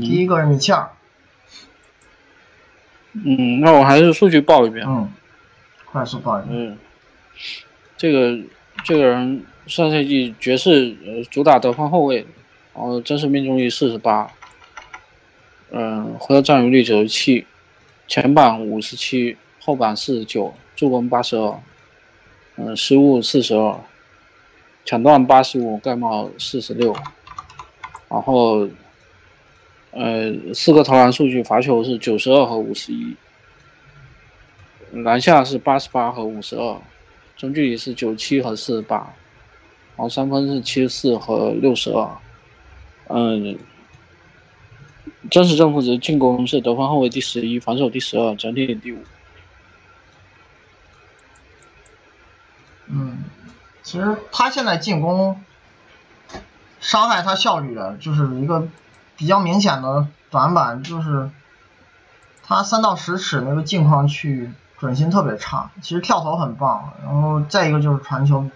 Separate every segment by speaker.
Speaker 1: 第一个是米切尔，
Speaker 2: 嗯，那我还是数据报一遍。
Speaker 1: 嗯，快速报一遍。
Speaker 2: 嗯，这个这个人上赛季爵士呃主打得分后卫，然后真实命中率四十八，嗯，回合占有率九十七，前板五十七，后板四十九，助攻八十二，嗯，失误四十二，抢断八十五，盖帽四十六，然后。呃，四个投篮数据，罚球是九十二和五十一，篮下是八十八和五十二，中距离是九七和四十八，然后三分是七十四和六十二，嗯，真实正负值，进攻是得分后卫第十一，防守第十二，整体第五。
Speaker 1: 嗯，其实他现在进攻伤害他效率的，就是一个。比较明显的短板就是，他三到十尺那个镜框区准心特别差。其实跳投很棒，然后再一个就是传球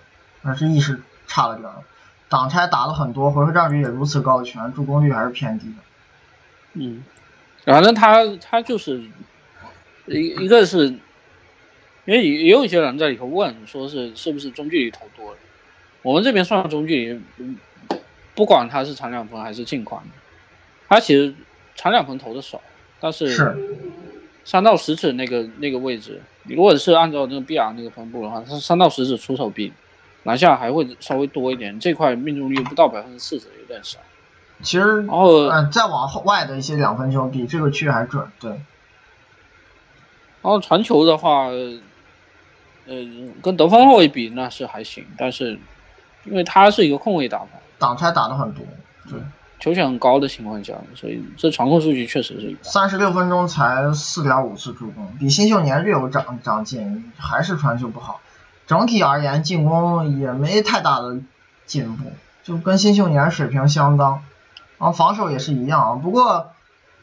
Speaker 1: 还是意识差了点。挡拆打了很多，回合占有率也如此高的拳，助攻率还是偏低的。
Speaker 2: 嗯，反正他他就是一一个是，因为也有一些人在里头问，说是是不是中距离投多了？我们这边算中距离，不管他是长两分还是近框。他其实长两分投的少，但是三到十尺那个那个位置，你如果是按照那个 B R 那个分布的话，他三到十尺出手比篮下还会稍微多一点，这块命中率不到百分之四十，有点少。
Speaker 1: 其实，
Speaker 2: 然后
Speaker 1: 嗯，再往后外的一些两分球比这个区域还准，对。然
Speaker 2: 后传球的话，呃，跟得分后卫比那是还行，但是因为他是一个控卫打法，
Speaker 1: 挡拆打的很多，对。
Speaker 2: 球权很高的情况下，所以这传控数据确实是
Speaker 1: 三十六分钟才四点五次助攻，比新秀年略有长长进，还是传球不好。整体而言，进攻也没太大的进步，就跟新秀年水平相当。然后防守也是一样，不过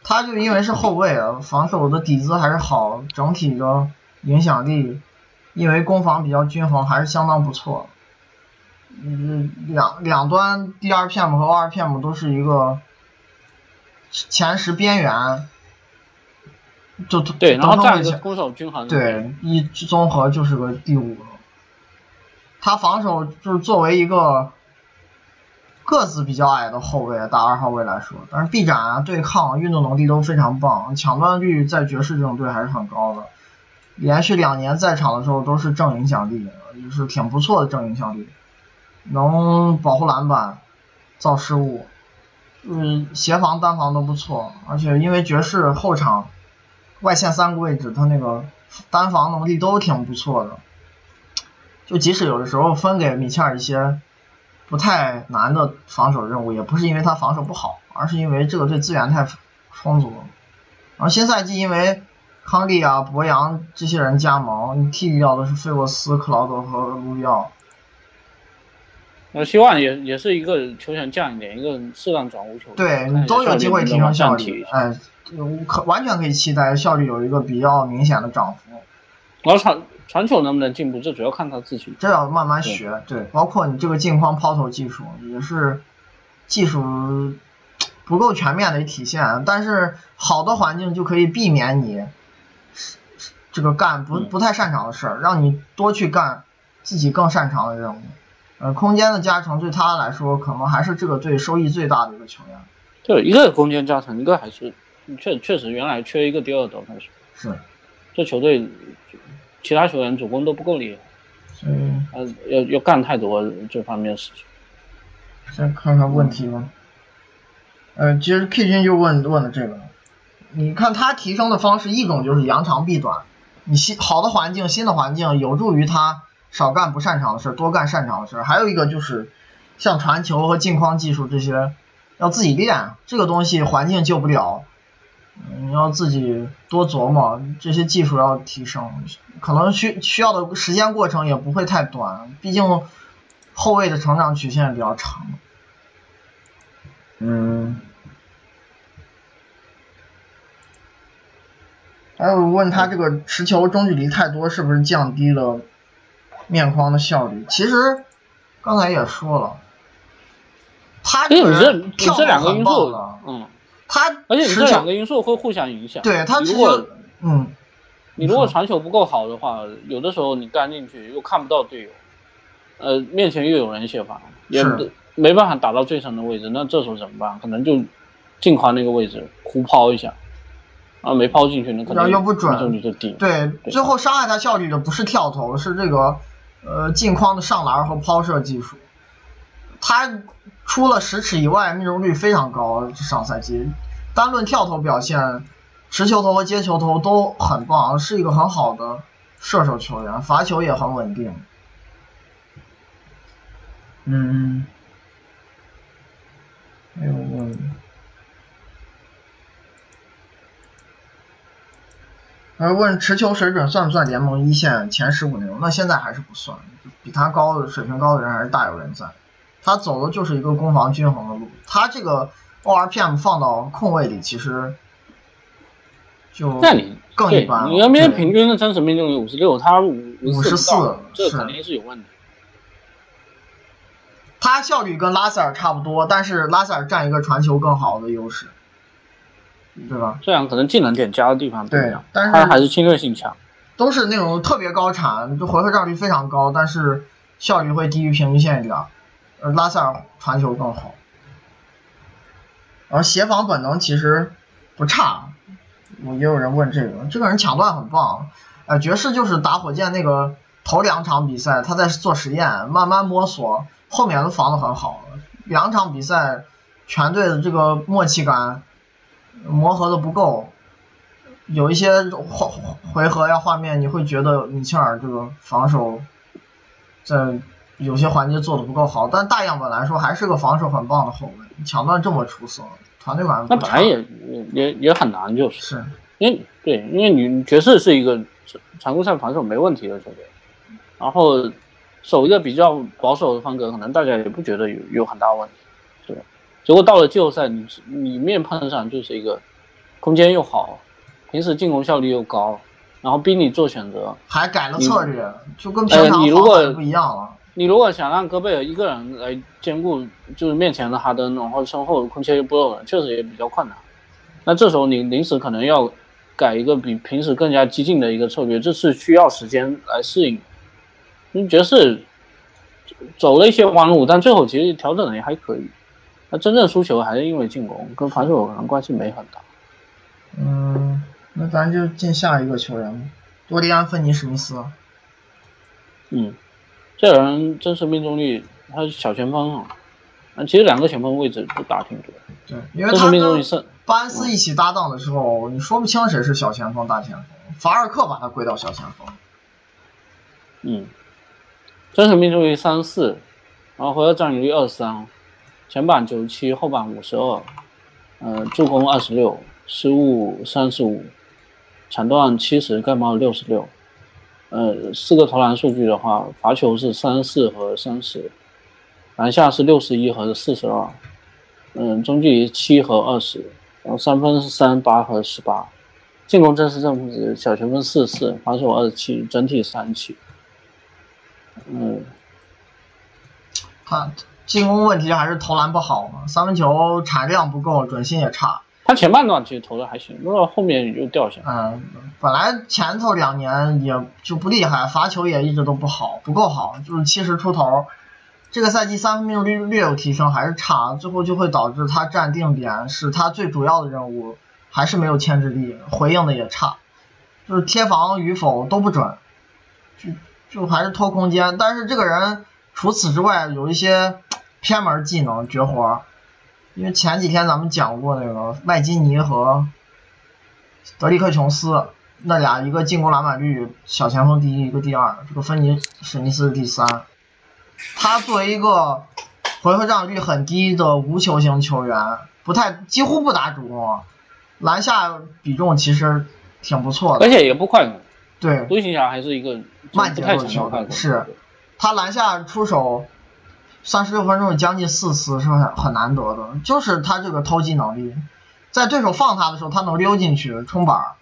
Speaker 1: 他就因为是后卫啊，防守的底子还是好，整体的影响力因为攻防比较均衡，还是相当不错。嗯，两两端 D R P M 和 O R P M 都是一个前十边缘，就
Speaker 2: 对，然后占一个攻守均衡，
Speaker 1: 对，一综合就是个第五。他防守就是作为一个个子比较矮的后卫，打二号位来说，但是臂展啊、对抗、运动能力都非常棒，抢断率在爵士这种队还是很高的，连续两年在场的时候都是正影响力，也是挺不错的正影响力。能保护篮板，造失误，嗯，协防单防都不错，而且因为爵士后场外线三个位置，他那个单防能力都挺不错的，就即使有的时候分给米切尔一些不太难的防守任务，也不是因为他防守不好，而是因为这个队资源太充足。然后新赛季因为康利啊、博扬这些人加盟，你替掉的是费沃斯、克劳德和卢比奥。
Speaker 2: 我希望也也是一个球权降一点，一个适当转无球，
Speaker 1: 对你都有机会提升效率，哎，可完全可以期待效率有一个比较明显的涨幅。
Speaker 2: 然后传传球能不能进步，这主要看他自己，
Speaker 1: 这要慢慢学。对，包括你这个镜框抛投技术也是技术不够全面的体现，但是好的环境就可以避免你这个干不不太擅长的事儿，让你多去干自己更擅长的任务。呃，空间的加成对他来说，可能还是这个队收益最大的一个球员。
Speaker 2: 对，一个空间加成，一个还是确确实原来缺一个第二得分手。
Speaker 1: 是。
Speaker 2: 这球队其他球员主攻都不够厉害。
Speaker 1: 嗯。
Speaker 2: 呃，要要干太多这方面事情。
Speaker 1: 先看看问题吧。呃，其实 K 君就问问的这个，你看他提升的方式，一种就是扬长避短，你新好的环境、新的环境有助于他。少干不擅长的事，多干擅长的事。还有一个就是，像传球和镜框技术这些，要自己练。这个东西环境救不了，你要自己多琢磨。这些技术要提升，可能需需要的时间过程也不会太短。毕竟后卫的成长曲线比较长。嗯。还有问他这个持球中距离太多，是不是降低了？面框的效率，其实刚才也说了，他这个人跳投很棒的，嗯，他
Speaker 2: 而且你这两个因素会互相影响。
Speaker 1: 对他
Speaker 2: 如果，
Speaker 1: 嗯，
Speaker 2: 你如果传球不够好的话，有的时候你干进去又看不到队友，呃，面前又有人协防，也
Speaker 1: 是
Speaker 2: 没办法打到最深的位置，那这时候怎么办？可能就近框那个位置胡抛一下，啊，没抛进去，那可能
Speaker 1: 又不准
Speaker 2: 命中率就低。
Speaker 1: 对最后伤害他效率的不是跳投，是这个呃近框的上篮和抛射技术。他除了十尺以外命中率非常高，上赛季单论跳投表现，持球投和接球投都很棒，是一个很好的射手球员，罚球也很稳定。嗯，还有问。而问持球水准算不算联盟一线前十五那种？那现在还是不算，比他高的水平高的人还是大有人在。他走的就是一个攻防均衡的路，他这个 ORPM 放到控卫里其实就
Speaker 2: 那你
Speaker 1: 更一般了。
Speaker 2: 你 NBA 平均的真实命中率五十六，他五
Speaker 1: 54是
Speaker 2: 这肯定是有问题。
Speaker 1: 他效率跟拉塞尔差不多，但是拉塞尔占一个传球更好的优势，对吧？
Speaker 2: 这样可能技能点加的地方不一样，
Speaker 1: 对但是
Speaker 2: 他还是侵略性强。
Speaker 1: 都是那种特别高产，就回合占有率非常高，但是效率会低于平均线一点。呃，拉塞尔传球更好，然后协防本能其实不差。我也有人问这个，这个人抢断很棒。呃，爵士就是打火箭那个头两场比赛，他在做实验，慢慢摸索，后面都防得很好。两场比赛全队的这个默契感磨合的不够，有一些回回合呀画面，你会觉得米切尔这个防守在有些环节做的不够好，但大样本来说还是个防守很棒的后卫，抢断这么出色，团队感不差。
Speaker 2: 那本来也也也也很难，就是。
Speaker 1: 是。
Speaker 2: 因为对，因为你爵士是一个常规赛防守没问题的球队，然后守一个比较保守的风格，可能大家也不觉得有有很大问题？结果到了季后赛，你你面碰上就是一个空间又好，平时进攻效率又高，然后逼你做选择。
Speaker 1: 还改了策略，就跟平
Speaker 2: 呃
Speaker 1: 常
Speaker 2: 你如果
Speaker 1: 不一样了。
Speaker 2: 你如果想让戈贝尔一个人来兼顾，就是面前的哈登，然后身后空切又不够人，确实也比较困难。那这时候你临时可能要改一个比平时更加激进的一个策略，这是需要时间来适应。因为爵士走了一些弯路，但最后其实调整的也还可以。那真正输球还是因为进攻，跟防守可能关系没很大。
Speaker 1: 嗯，那咱就进下一个球员吧，多利安·芬尼·史密斯。
Speaker 2: 嗯，这个人真实命中率他是小前锋啊，啊，其实两个前锋位置都打挺多。
Speaker 1: 对，因为他跟
Speaker 2: 命中率是
Speaker 1: 巴恩斯一起搭档的时候，你说不清谁是小前锋、大前锋。法尔克把他归到小前锋。
Speaker 2: 嗯，真实命中率三十四，然后回合占有率二十三，前板九十七，后板五十二，呃，助攻二十六，失误三十五，抢断七十，盖帽六十六，呃，四个投篮数据的话，罚球是三十四和三十，篮下是六十一和四十二，嗯，中距离七和二十，然后三分是三八和十八，进攻真实正负值小前锋四十四，防守二十七，整体三十七。嗯，
Speaker 1: 他进攻问题还是投篮不好嘛，三分球产量不够，准心也差。
Speaker 2: 他前半段其实投的还行，不过后面又掉下来。
Speaker 1: 嗯，本来前头两年也就不厉害，罚球也一直都不好，不够好，就是七十出头。这个赛季三分命中率略有提升，还是差，最后就会导致他站定点是他最主要的任务，还是没有牵制力，回应的也差，就是贴防与否都不准，就就还是拖空间。但是这个人除此之外有一些偏门技能绝活儿，因为前几天咱们讲过那个麦基尼和德里克琼斯那俩，一个进攻篮板率小前锋第一，一个第二，这个芬尼史密斯是第三。他作为一个回合占有率很低的无球型球员，不太几乎不打主攻，篮下比重其实挺不错的。
Speaker 2: 而且也不快攻，
Speaker 1: 对，
Speaker 2: 独行侠还是一个
Speaker 1: 慢节奏
Speaker 2: 的快攻。
Speaker 1: 是他篮下出手三十六分钟有将近四次是很很难得的，就是他这个偷鸡能力，在对手放他的时候，他能溜进去冲板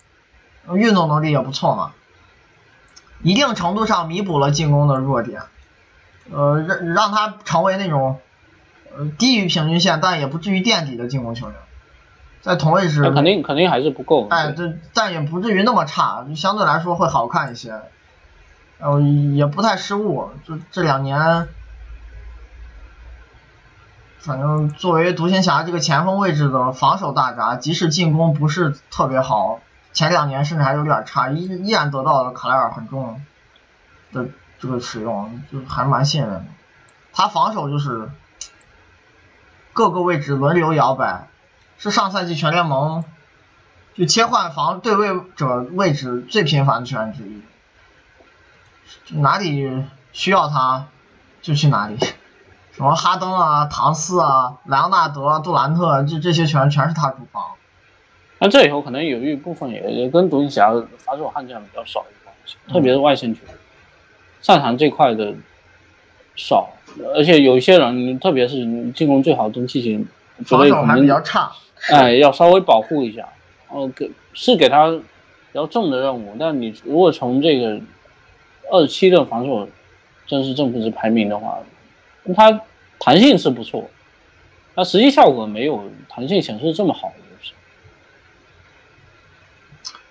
Speaker 1: 运动能力也不错嘛，一定程度上弥补了进攻的弱点，呃，让让他成为那种呃低于平均线但也不至于垫底的进攻球员。在同位置，
Speaker 2: 肯定肯定还是不够。
Speaker 1: 哎，这但也不至于那么差，就相对来说会好看一些。呃，也不太失误，就这两年，反正作为独行侠这个前锋位置的防守大闸，即使进攻不是特别好，前两年甚至还有点差，依依然得到了卡莱尔很重的这个使用，就还蛮信任的。他防守就是各个位置轮流摇摆，是上赛季全联盟就切换防对位者位置最频繁的球员之一。哪里需要他，就去哪里。什么哈登啊、唐斯啊、莱昂纳德、杜兰特，这这些全全是他主防。
Speaker 2: 那这以后可能有一部分也也跟独行侠防守悍将比较少有关系，特别是外线球员，擅长这块的少，而且有一些人，特别是进攻最好的器型，
Speaker 1: 防守还比较差。
Speaker 2: 哎，要稍微保护一下。哦，给是给他比较重的任务，但你如果从这个。二十七的防守正式正负值排名的话，它弹性是不错，但实际效果没有弹性显示这么好。就是，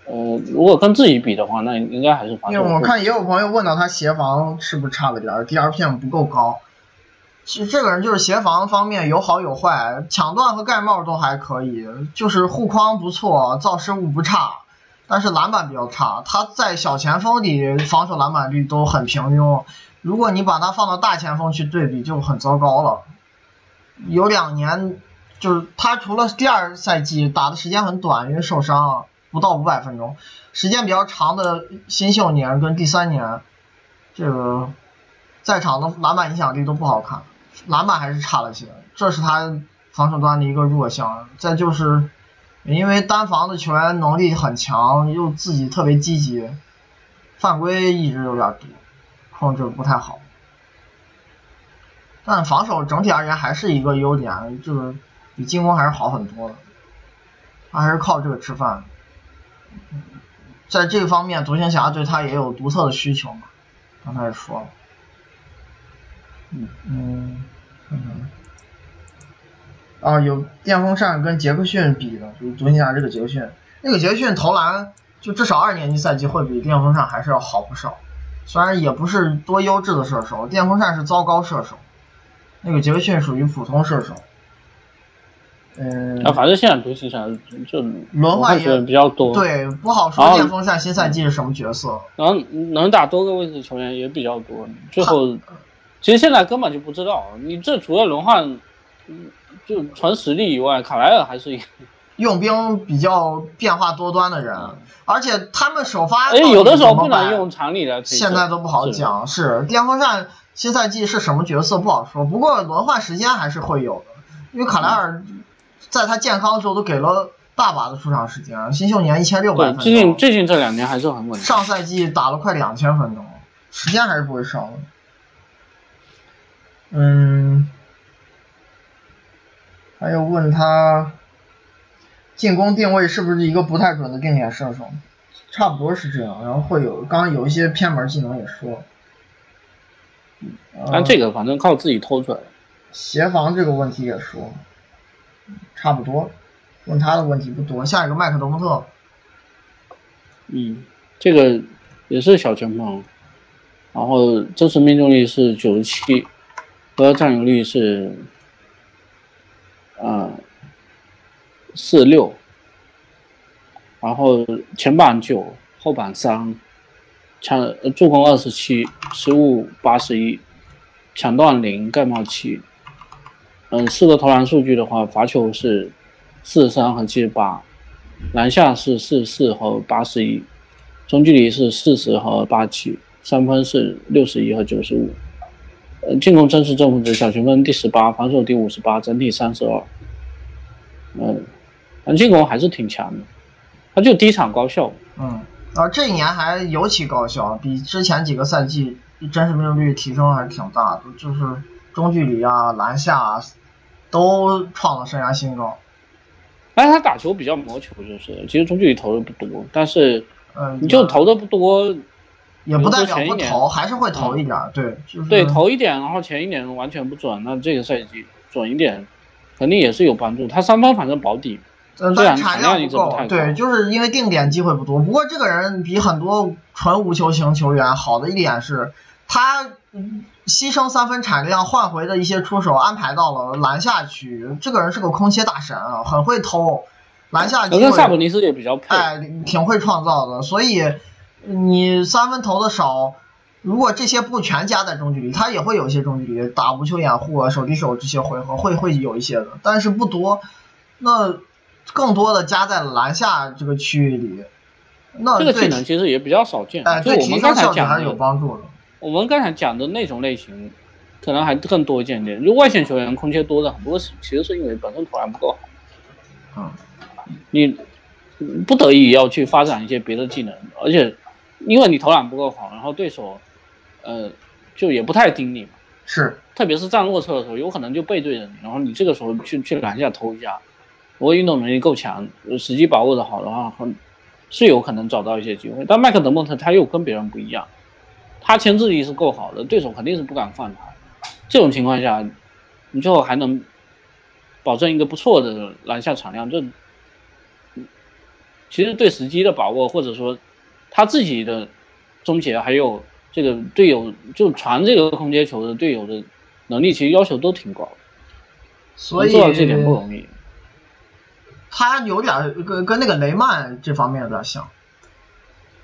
Speaker 2: 呃，如果跟自己比的话，那应该还是。
Speaker 1: 因为我看也有朋友问到他协防是不是差了点，DRPM 不够高。其实这个人就是协防方面有好有坏，抢断和盖帽都还可以，就是护框不错，造失误不差。但是篮板比较差，他在小前锋里防守篮板率都很平庸。如果你把他放到大前锋去对比，就很糟糕了。有两年，就是他除了第二赛季打的时间很短，因为受伤，不到五百分钟。时间比较长的新秀年跟第三年，这个在场的篮板影响力都不好看，篮板还是差了些，这是他防守端的一个弱项。再就是。因为单防的球员能力很强，又自己特别积极，犯规一直有点多，控制不太好。但防守整体而言还是一个优点，就是比进攻还是好很多的。他还是靠这个吃饭。在这方面，独行侠对他也有独特的需求嘛。刚才也说了。嗯嗯嗯。啊，有电风扇跟杰克逊比的，就是独行侠这个杰克逊，那个杰克逊投篮就至少二年级赛季会比电风扇还是要好不少，虽然也不是多优质的射手，电风扇是糟糕射手，那个杰克逊属于普通射手。嗯，
Speaker 2: 啊，反正现在独行侠就
Speaker 1: 轮换也
Speaker 2: 比较多，
Speaker 1: 对，不好说电风扇新赛季是什么角色。
Speaker 2: 然后能打多个位置球员也比较多，最后其实现在根本就不知道，你这除了轮换，嗯。就纯实力以外，卡莱尔还是一个
Speaker 1: 用兵比较变化多端的人，而且他们首发
Speaker 2: 哎，有的时候不能用常理来
Speaker 1: 现在都不好讲。是电风扇新赛季是什么角色不好说，不过轮换时间还是会有的，因为卡莱尔在他健康的时候都给了大把的出场时间，新秀年一千六百分钟，
Speaker 2: 最近最近这两年还是很稳定。
Speaker 1: 上赛季打了快两千分钟，时间还是不会少的。嗯。还有问他进攻定位是不是一个不太准的定点射手，差不多是这样。然后会有刚刚有一些偏门技能也说，
Speaker 2: 但这个反正靠自己偷出来。
Speaker 1: 协防这个问题也说，差不多。问他的问题不多，下一个麦克德福特。
Speaker 2: 嗯，这个也是小前锋，然后真实命中率是九十七，和占有率是。嗯，四六，然后前板九，后板三，抢助攻二十七，失误八十一，抢断零，盖帽七。嗯，四个投篮数据的话，罚球是四十三和七十八，篮下是四十四和八十一，中距离是四十和八七，三分是六十一和九十五。呃进攻真实正负值小前锋第十八，防守第五十八，整体三十二。嗯，进攻还是挺强的，他就第一场高效。
Speaker 1: 嗯，啊，这一年还尤其高效，比之前几个赛季真实命中率提升还是挺大的，就是中距离啊、篮下啊都创了生涯新高。
Speaker 2: 但是他打球比较磨球，就是其实中距离投的不多，但是嗯，你就投的不多。
Speaker 1: 也不代表不投，还是会投一点，对，就是
Speaker 2: 对投一点，然后前一点完全不准，那这个赛季准一点，肯定也是有帮助。他三分反正保底，
Speaker 1: 呃，
Speaker 2: 对啊
Speaker 1: 但产
Speaker 2: 产量
Speaker 1: 不够对，就是因为定点机会不多。不过这个人比很多纯无球型球员好的一点是，他嗯牺牲三分产量换回的一些出手安排到了篮下区。这个人是个空切大神啊，很会偷篮下机
Speaker 2: 可跟萨博，尼斯也比较配。
Speaker 1: 哎，挺会创造的。所以你三分投的少，如果这些不全加在中距离，他也会有一些中距离，打无球掩护啊、手递手这些回合会会有一些的，但是不多。那更多的加在篮下这个区域里，那
Speaker 2: 这个技能其实也比较少见。
Speaker 1: 哎对
Speaker 2: 我们刚才讲
Speaker 1: 是有，帮助的。
Speaker 2: 我们刚才讲的那种类型，可能还更多见点。就外线球员空切多的很多，其实是因为本身投篮不够好，
Speaker 1: 嗯，
Speaker 2: 你嗯不得已要去发展一些别的技能，而且因为你投篮不够好，然后对手呃就也不太盯你嘛。
Speaker 1: 是
Speaker 2: 特别是站弱侧的时候，有可能就背对着你，然后你这个时候去去篮下投一下，如果运动能力够强，呃时机把握的好的话，很是有可能找到一些机会。但麦克德蒙特他又跟别人不一样，他牵制力是够好的，对手肯定是不敢放他。这种情况下，你最后还能保证一个不错的篮下产量，这其实对时机的把握，或者说他自己的终结，还有这个队友就传这个空接球的队友的能力，其实要求都挺高的，
Speaker 1: 所以
Speaker 2: 做到这点不容易。
Speaker 1: 他有点跟跟那个雷曼这方面有点像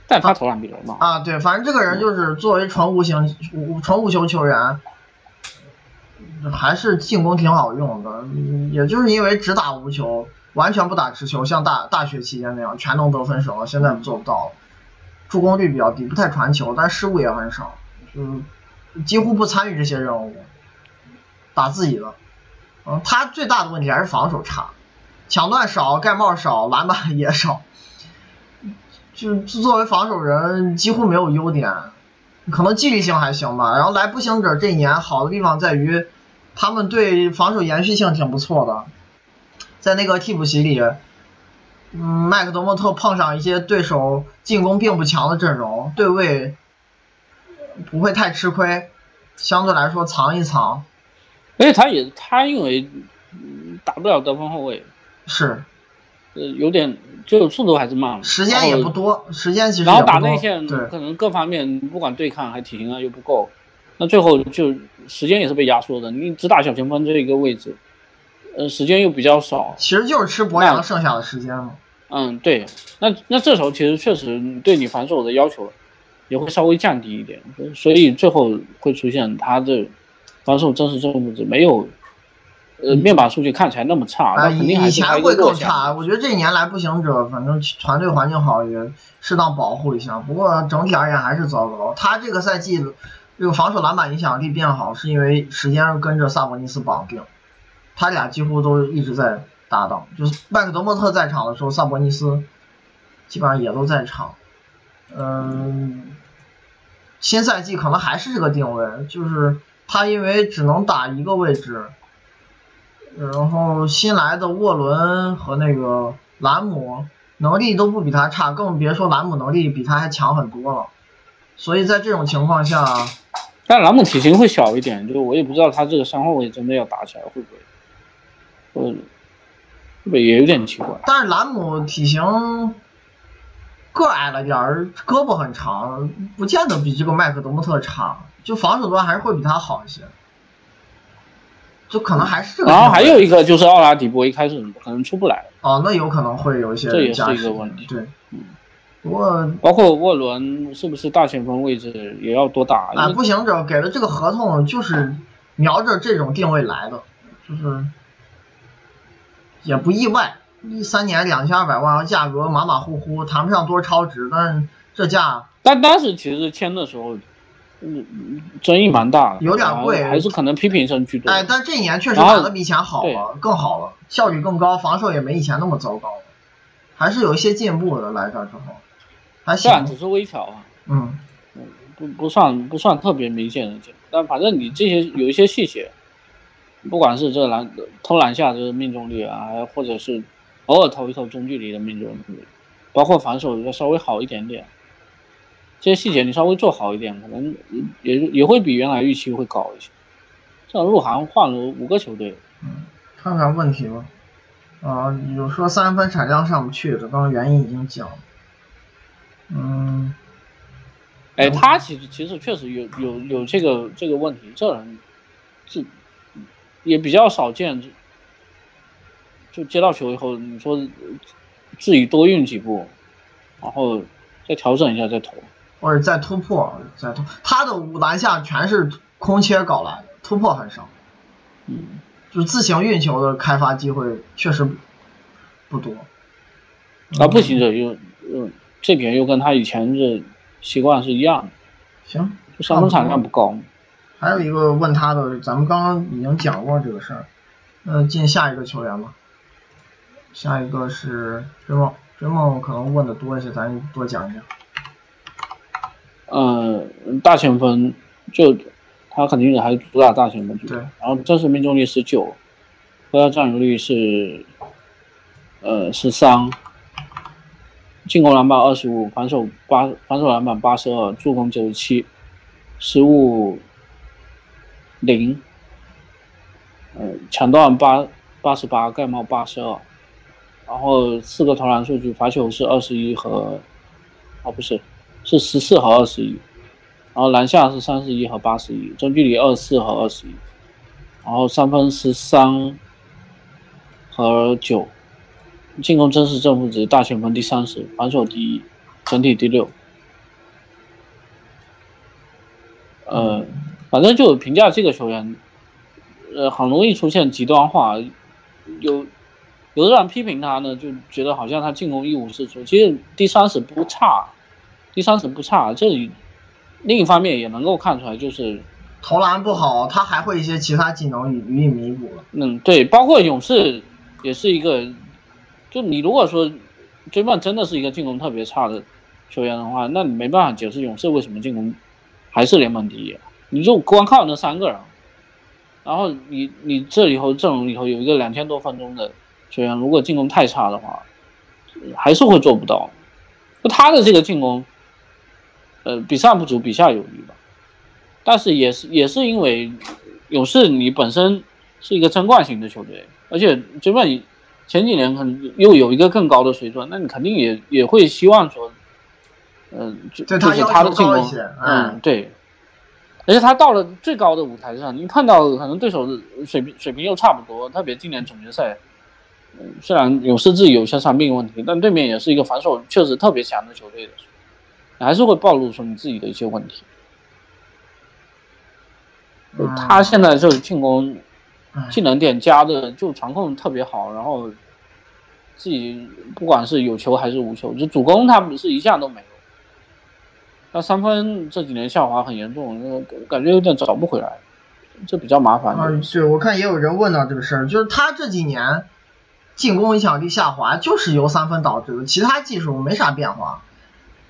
Speaker 2: 但他投篮比雷曼，
Speaker 1: 啊。对，反正这个人就是作为纯无型无纯无球球员，还是进攻挺好用的。嗯也就是因为只打无球，完全不打持球，像大大学期间那样全能得分手，现在做不到了。助攻率比较低，不太传球，但失误也很少，就是几乎不参与这些任务，打自己的。嗯，他最大的问题还是防守差，抢断少，盖帽少，篮板 也少。就作为防守人，几乎没有优点，可能纪律性还行吧。然后来步行者这一年好的地方在于，他们对防守延续性挺不错的，在那个替补席里，嗯，麦克德莫特碰上一些对手进攻并不强的阵容，对位不会太吃亏，相对来说藏一藏
Speaker 2: 而且他也他因为打不了得分后卫，
Speaker 1: 是
Speaker 2: 呃，有点就速度还是慢了，
Speaker 1: 时间也不多，时间其实
Speaker 2: 然后打内线可能各方面不管对抗还体型啊又不够，那最后就时间也是被压缩的。你只打小前锋这一个位置，呃，时间又比较少。
Speaker 1: 其实就是吃博
Speaker 2: 那
Speaker 1: 扬剩下的时间嘛。
Speaker 2: 嗯，对，那那这时候其实确实对你防守的要求也会稍微降低一点，所以最后会出现他的防守真实正负值没有，呃，面板数据看起来那么差，
Speaker 1: 啊，
Speaker 2: 那肯
Speaker 1: 以以
Speaker 2: 定还是他
Speaker 1: 前会。更差，我觉得这一年来步行者反正团队环境好，也适当保护一下。不过整体而言还是糟糕。他这个赛季这个防守篮板影响力变好，是因为时间跟着萨博尼斯绑定，他俩几乎都一直在搭档。就是麦克德莫特在场的时候，萨博尼斯基本上也都在场。嗯，新赛季可能还是这个定位，就是他因为只能打一个位置。然后新来的沃伦和那个兰姆能力都不比他差，更别说兰姆能力比他还强很多了。所以在这种情况下，
Speaker 2: 但兰姆体型会小一点，就是我也不知道他这个三后卫真的要打起来会不会，呃，会不会也有点奇怪。
Speaker 1: 但是兰姆体型个矮了点儿，胳膊很长，不见得比这个麦克德莫特差，就防守端还是会比他好一些。就可能还是这个。
Speaker 2: 然后还有一个就是奥拉迪波一开始可能出不来，
Speaker 1: 哦，那有可能会有一些
Speaker 2: 这也是一个问题
Speaker 1: 对，
Speaker 2: 嗯
Speaker 1: 不过
Speaker 2: 包括沃伦是不是大前锋位置也要多打？
Speaker 1: 啊，
Speaker 2: 因为
Speaker 1: 步行者给的这个合同就是瞄着这种定位来的，就是也不意外，一三年两千二百万，价格马马虎虎，谈不上多超值，但这价
Speaker 2: 但当时其实签的时候，嗯，争议蛮大的，
Speaker 1: 有点贵
Speaker 2: 还是可能批评声居多。
Speaker 1: 哎，但这一年确实打得比以前好了，更好了，效率更高，防守也没以前那么糟糕，还是有一些进步的。来这之后，还行，
Speaker 2: 虽然只是微调啊，
Speaker 1: 嗯，
Speaker 2: 不不算不算特别明显的进步，但反正你这些有一些细节，不管是这篮投篮下的命中率啊，还或者是偶尔投一投中距离的命中率，包括防守要稍微好一点点，这些细节你稍微做好一点，可能也也会比原来预期会高一些。这入行换了五个球队，
Speaker 1: 看看问题吧。啊，有说三分产量上不去的，刚刚原因已经讲了。嗯，
Speaker 2: 哎，他其实其实确实有有有这个这个问题，这人这也比较少见，就接到球以后，你说自己多运几步，然后再调整一下再投，
Speaker 1: 或者再突破再突，他的五篮下全是空切搞来的，突破很少。
Speaker 2: 嗯，
Speaker 1: 就自行运球的开发机会确实不多。
Speaker 2: 啊，不行，这又嗯。这点又跟他以前的习惯是一样的。
Speaker 1: 行，
Speaker 2: 就三分产量不高。
Speaker 1: 还有一个问他的，咱们刚刚已经讲过这个事儿。那进下一个球员吧。下一个是追梦，追梦可能问的多一些，咱多讲一讲。
Speaker 2: 呃，大前锋就他肯定是还是主打大前锋
Speaker 1: 对。
Speaker 2: 然后真实命中率十九，回合占有率是呃十三。进攻篮板二十五，防守八，防守篮板八十二，助攻九十七，失误零，呃，抢断八八十八，盖帽八十二，然后四个投篮数据，罚球是二十一和，哦不是，是十四和二十一，然后篮下是三十一和八十一，中距离二十四和二十一，然后三分十三和九。进攻真实正负值大前锋第三十，防守第一，整体第六。呃，反正就评价这个球员，呃，很容易出现极端化。有有的人批评他呢，就觉得好像他进攻一无是处。其实第三十不差，第三层不差。这里另一方面也能够看出来，就是
Speaker 1: 投篮不好，他还会一些其他技能予予以弥补了。
Speaker 2: 嗯，对，包括勇士也是一个。就你如果说追梦真的是一个进攻特别差的球员的话，那你没办法解释勇士为什么进攻还是联盟第一。你就光靠那三个人，然后你你这里头阵容里头有一个两千多分钟的球员，如果进攻太差的话，还是会做不到。就他的这个进攻，呃，比上不足，比下有余吧。但是也是也是因为勇士你本身是一个争冠型的球队，而且就算你。前几年可能又有一个更高的水准，那你肯定也也会希望说，嗯，就就是他的进攻，嗯，对，而且他到了最高的舞台上，你看到可能对手的水平水平又差不多，特别今年总决赛，嗯，虽然勇士自己有些伤病问题，但对面也是一个防守确实特别强的球队的，你还是会暴露出你自己的一些问题。他现在就是进攻。技能点加的就传控特别好，然后自己不管是有球还是无球，就主攻他不是一项都没有。那三分这几年下滑很严重，感觉有点找不回来，这比较麻烦。
Speaker 1: 啊，是，我看也有人问到这个事儿，就是他这几年进攻影响力下滑，就是由三分导致的，其他技术没啥变化，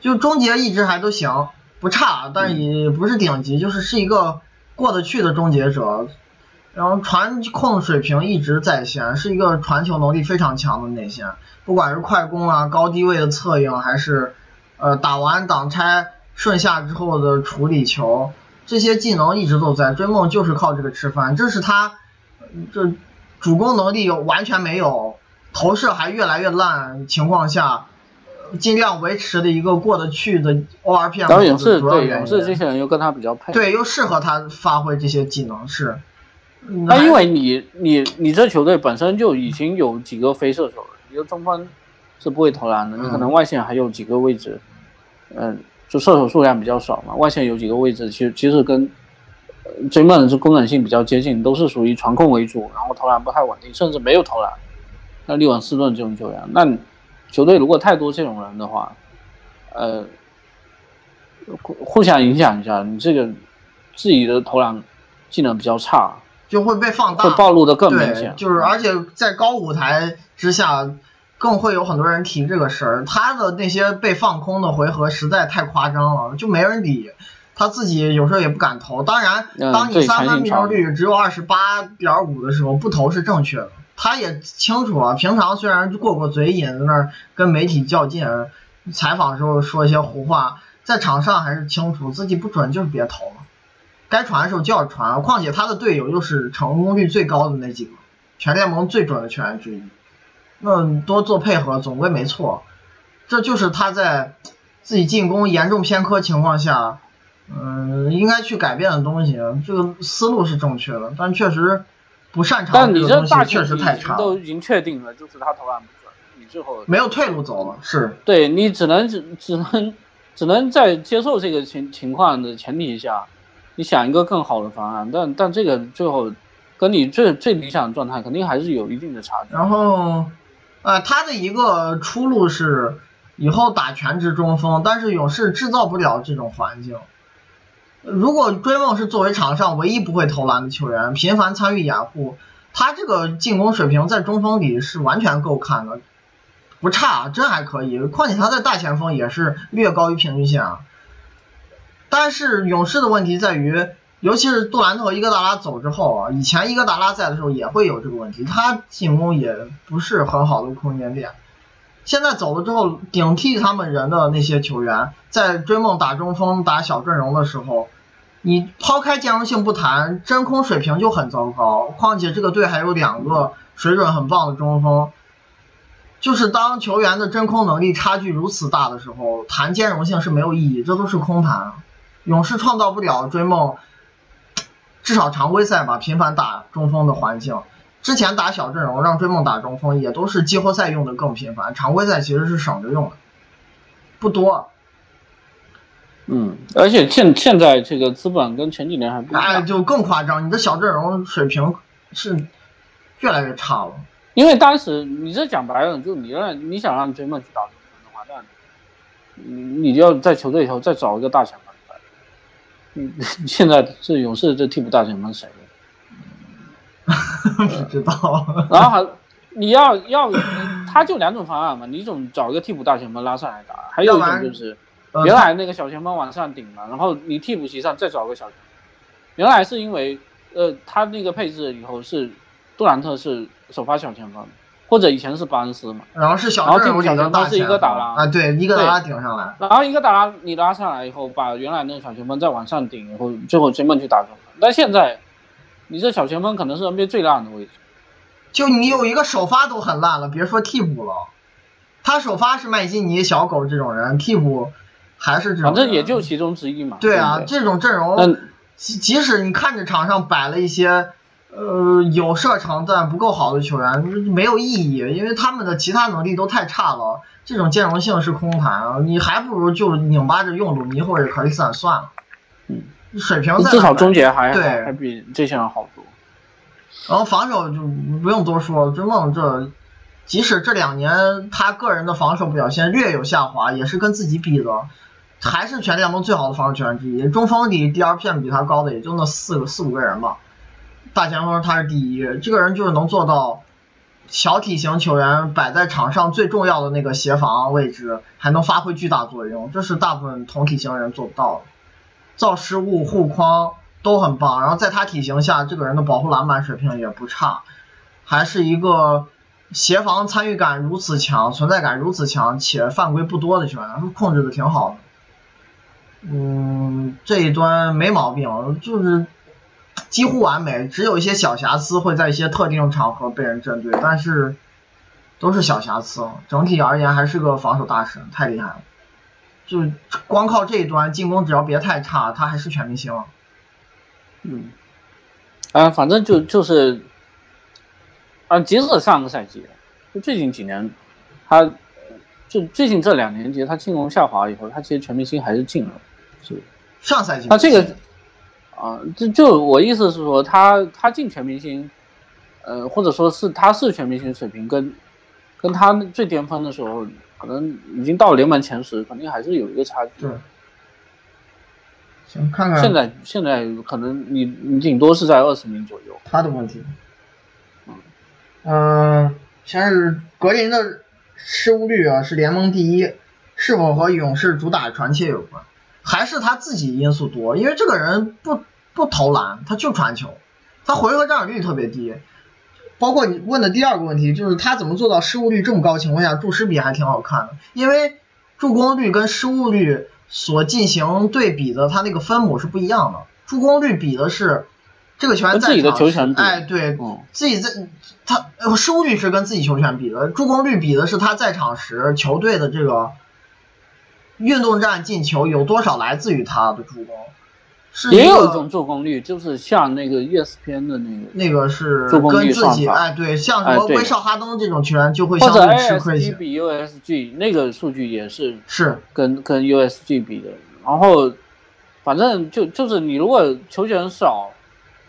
Speaker 1: 就终结一直还都行，不差，但也不是顶级，就是是一个过得去的终结者。然后传控水平一直在线，是一个传球能力非常强的内线，不管是快攻啊、高低位的策应，还是呃打完挡拆顺下之后的处理球，这些技能一直都在。追梦就是靠这个吃饭，这是他这主攻能力完全没有，投射还越来越烂情况下，尽量维持的一个过得去的 ORPM 的主要原因。对，
Speaker 2: 勇士这些人又跟他比较配。
Speaker 1: 对，又适合他发挥这些技能是。
Speaker 2: 那因为你你你这球队本身就已经有几个非射手了，一个中锋是不会投篮的，你可能外线还有几个位置，嗯，就射手数量比较少嘛，外线有几个位置，其实其实跟追梦是功能性比较接近，都是属于传控为主，然后投篮不太稳定，甚至没有投篮。那利文斯顿这种球员，那球队如果太多这种人的话，呃，互互相影响一下，你这个自己的投篮技能比较差。
Speaker 1: 就会被放大，
Speaker 2: 会暴露的更明显。
Speaker 1: 就是而且在高舞台之下，更会有很多人提这个事儿。他的那些被放空的回合实在太夸张了，就没人理。他自己有时候也不敢投。当然，当你三分命中率只有二十八点五的时候，不投是正确的。他也清楚啊，平常虽然过过嘴瘾，在那儿跟媒体较劲，采访时候说一些胡话，在场上还是清楚自己不准就是别投了。该传的时候就要传，况且他的队友又是成功率最高的那几个，全联盟最准的球员之一。那多做配合总归没错。这就是他在自己进攻严重偏科情况下，嗯，应该去改变的东西。这个思路是正确的，但确实不擅长
Speaker 2: 但你这
Speaker 1: 这个东西确
Speaker 2: 大前提
Speaker 1: 实太差，
Speaker 2: 都已经确定了，就是他投篮不准，你最后
Speaker 1: 没有退路走了。是，
Speaker 2: 对你只能只只能只能在接受这个情情况的前提下，你想一个更好的方案，但但这个最后跟你最最理想的状态肯定还是有一定的差距。
Speaker 1: 然后，呃，他的一个出路是以后打全职中锋，但是勇士制造不了这种环境。如果追梦是作为场上唯一不会投篮的球员，频繁参与掩护，他这个进攻水平在中锋里是完全够看的，不差，真还可以。况且他在大前锋也是略高于平均线啊。但是勇士的问题在于，尤其是杜兰特和伊戈达拉走之后啊，以前伊戈达拉在的时候也会有这个问题，他进攻也不是很好的空间点。现在走了之后，顶替他们人的那些球员，在追梦打中锋、打小阵容的时候，你抛开兼容性不谈，真空水平就很糟糕。况且这个队还有两个水准很棒的中锋，就是当球员的真空能力差距如此大的时候，谈兼容性是没有意义，这都是空谈。勇士创造不了追梦，至少常规赛吧，频繁打中锋的环境。之前打小阵容让追梦打中锋，也都是季后赛用的更频繁，常规赛其实是省着用的，不多。
Speaker 2: 嗯，而且现现在这个资本跟前几年还不一
Speaker 1: 哎，
Speaker 2: 样，
Speaker 1: 就更夸张，你的小阵容水平是越来越差了。
Speaker 2: 因为当时你这讲白了，就你让你想让追梦去打中锋的话，那你你就要在球队里头再找一个大前锋来。嗯，现在这勇士这替补大前锋谁？
Speaker 1: 不知道，
Speaker 2: 然后还你要要，他就两种方案嘛，你一种找一个替补大前锋拉上来打，还有一种就是
Speaker 1: 呃
Speaker 2: 原来那个小前锋往上顶嘛，然后你替补席上再找个小前锋。原来是因为呃他那个配置以后是杜兰特是首发小前锋，或者以前是巴恩斯嘛，
Speaker 1: 然后是小
Speaker 2: 然后替补小前锋是一个打拉
Speaker 1: 啊，对，一个打拉顶上来，
Speaker 2: 然后一个打拉你拉上来以后，把原来那个小前锋再往上顶，以后最后追梦去打中。锋。但现在你这小前锋可能是 NBA 最烂的位置。
Speaker 1: 就你有一个首发都很烂了，别说替补了。他首发是麦基尼、小狗这种人，替补还是这种人。
Speaker 2: 反正也就其中之一嘛。
Speaker 1: 对啊，
Speaker 2: 不
Speaker 1: 这种阵容，即即使你看着场上摆了一些呃有射程但不够好的球员，没有意义，因为他们的其他能力都太差了，这种兼容性是空谈啊！你还不如就拧巴着用鲁尼或者克里斯坦算了，
Speaker 2: 嗯，
Speaker 1: 水平在
Speaker 2: 至少终结还
Speaker 1: 对
Speaker 2: 还还比这些人好多。
Speaker 1: 然后防守就不用多说了，追梦这即使这两年他个人的防守表现略有下滑，也是跟自己比的，还是全联盟最好的防守球员之一。中锋里 DRPM 比他高的也就那四个四五个人吧，大前锋他是第一，这个人就是能做到小体型球员摆在场上最重要的那个协防位置，还能发挥巨大作用，这是大部分同体型人做不到的。造失误、护框都很棒，然后在他体型下，这个人的保护篮板水平也不差，还是一个协防参与感如此强、存在感如此强且犯规不多的球员，控制的挺好的。嗯，这一端没毛病，就是几乎完美，只有一些小瑕疵会在一些特定场合被人针对，但是都是小瑕疵，整体而言还是个防守大神，太厉害了。就光靠这一端进攻，只要别太差，他还是全明星。
Speaker 2: 嗯，啊，反正就就是，啊，即使上个赛季，就最近几年，他就最近这两年，其实他进攻下滑以后，他其实全明星还是进了，是。
Speaker 1: 上赛季
Speaker 2: 他这个啊，就就我意思是说，他他进全明星，呃，或者说是他是全明星水平跟跟他最巅峰的时候，可能已经到联盟前十，肯定还是有一个差距。
Speaker 1: 对，行，看看
Speaker 2: 现在现在可能你你顶多是在二十名左右。
Speaker 1: 他的问题。嗯，先是格林的失误率啊是联盟第一，是否和勇士主打传切有关？还是他自己因素多？因为这个人不不投篮，他就传球，他回合占有率特别低。包括你问的第二个问题，就是他怎么做到失误率这么高情况下，助失比还挺好看的？因为助攻率跟失误率所进行对比的，它那个分母是不一样的。助攻率比的是这个球员在
Speaker 2: 自己的
Speaker 1: 场
Speaker 2: 球权比
Speaker 1: 哎，对，
Speaker 2: 嗯
Speaker 1: 自己在他呃失误率是跟自己球权比的，助攻率比的是他在场时球队的这个运动战进球有多少来自于他的助攻，是
Speaker 2: 也有
Speaker 1: 个
Speaker 2: 一种助攻率，就是像那个 E ESPN 的那个，
Speaker 1: 那个是
Speaker 2: 助攻率
Speaker 1: 跟自己
Speaker 2: 算法
Speaker 1: 哎对，像什么威少哈登这种球员就会相对吃亏一
Speaker 2: 比 USG 那个数据也是
Speaker 1: 是
Speaker 2: 跟跟 USG 比的，然后反正就就是你如果球权少，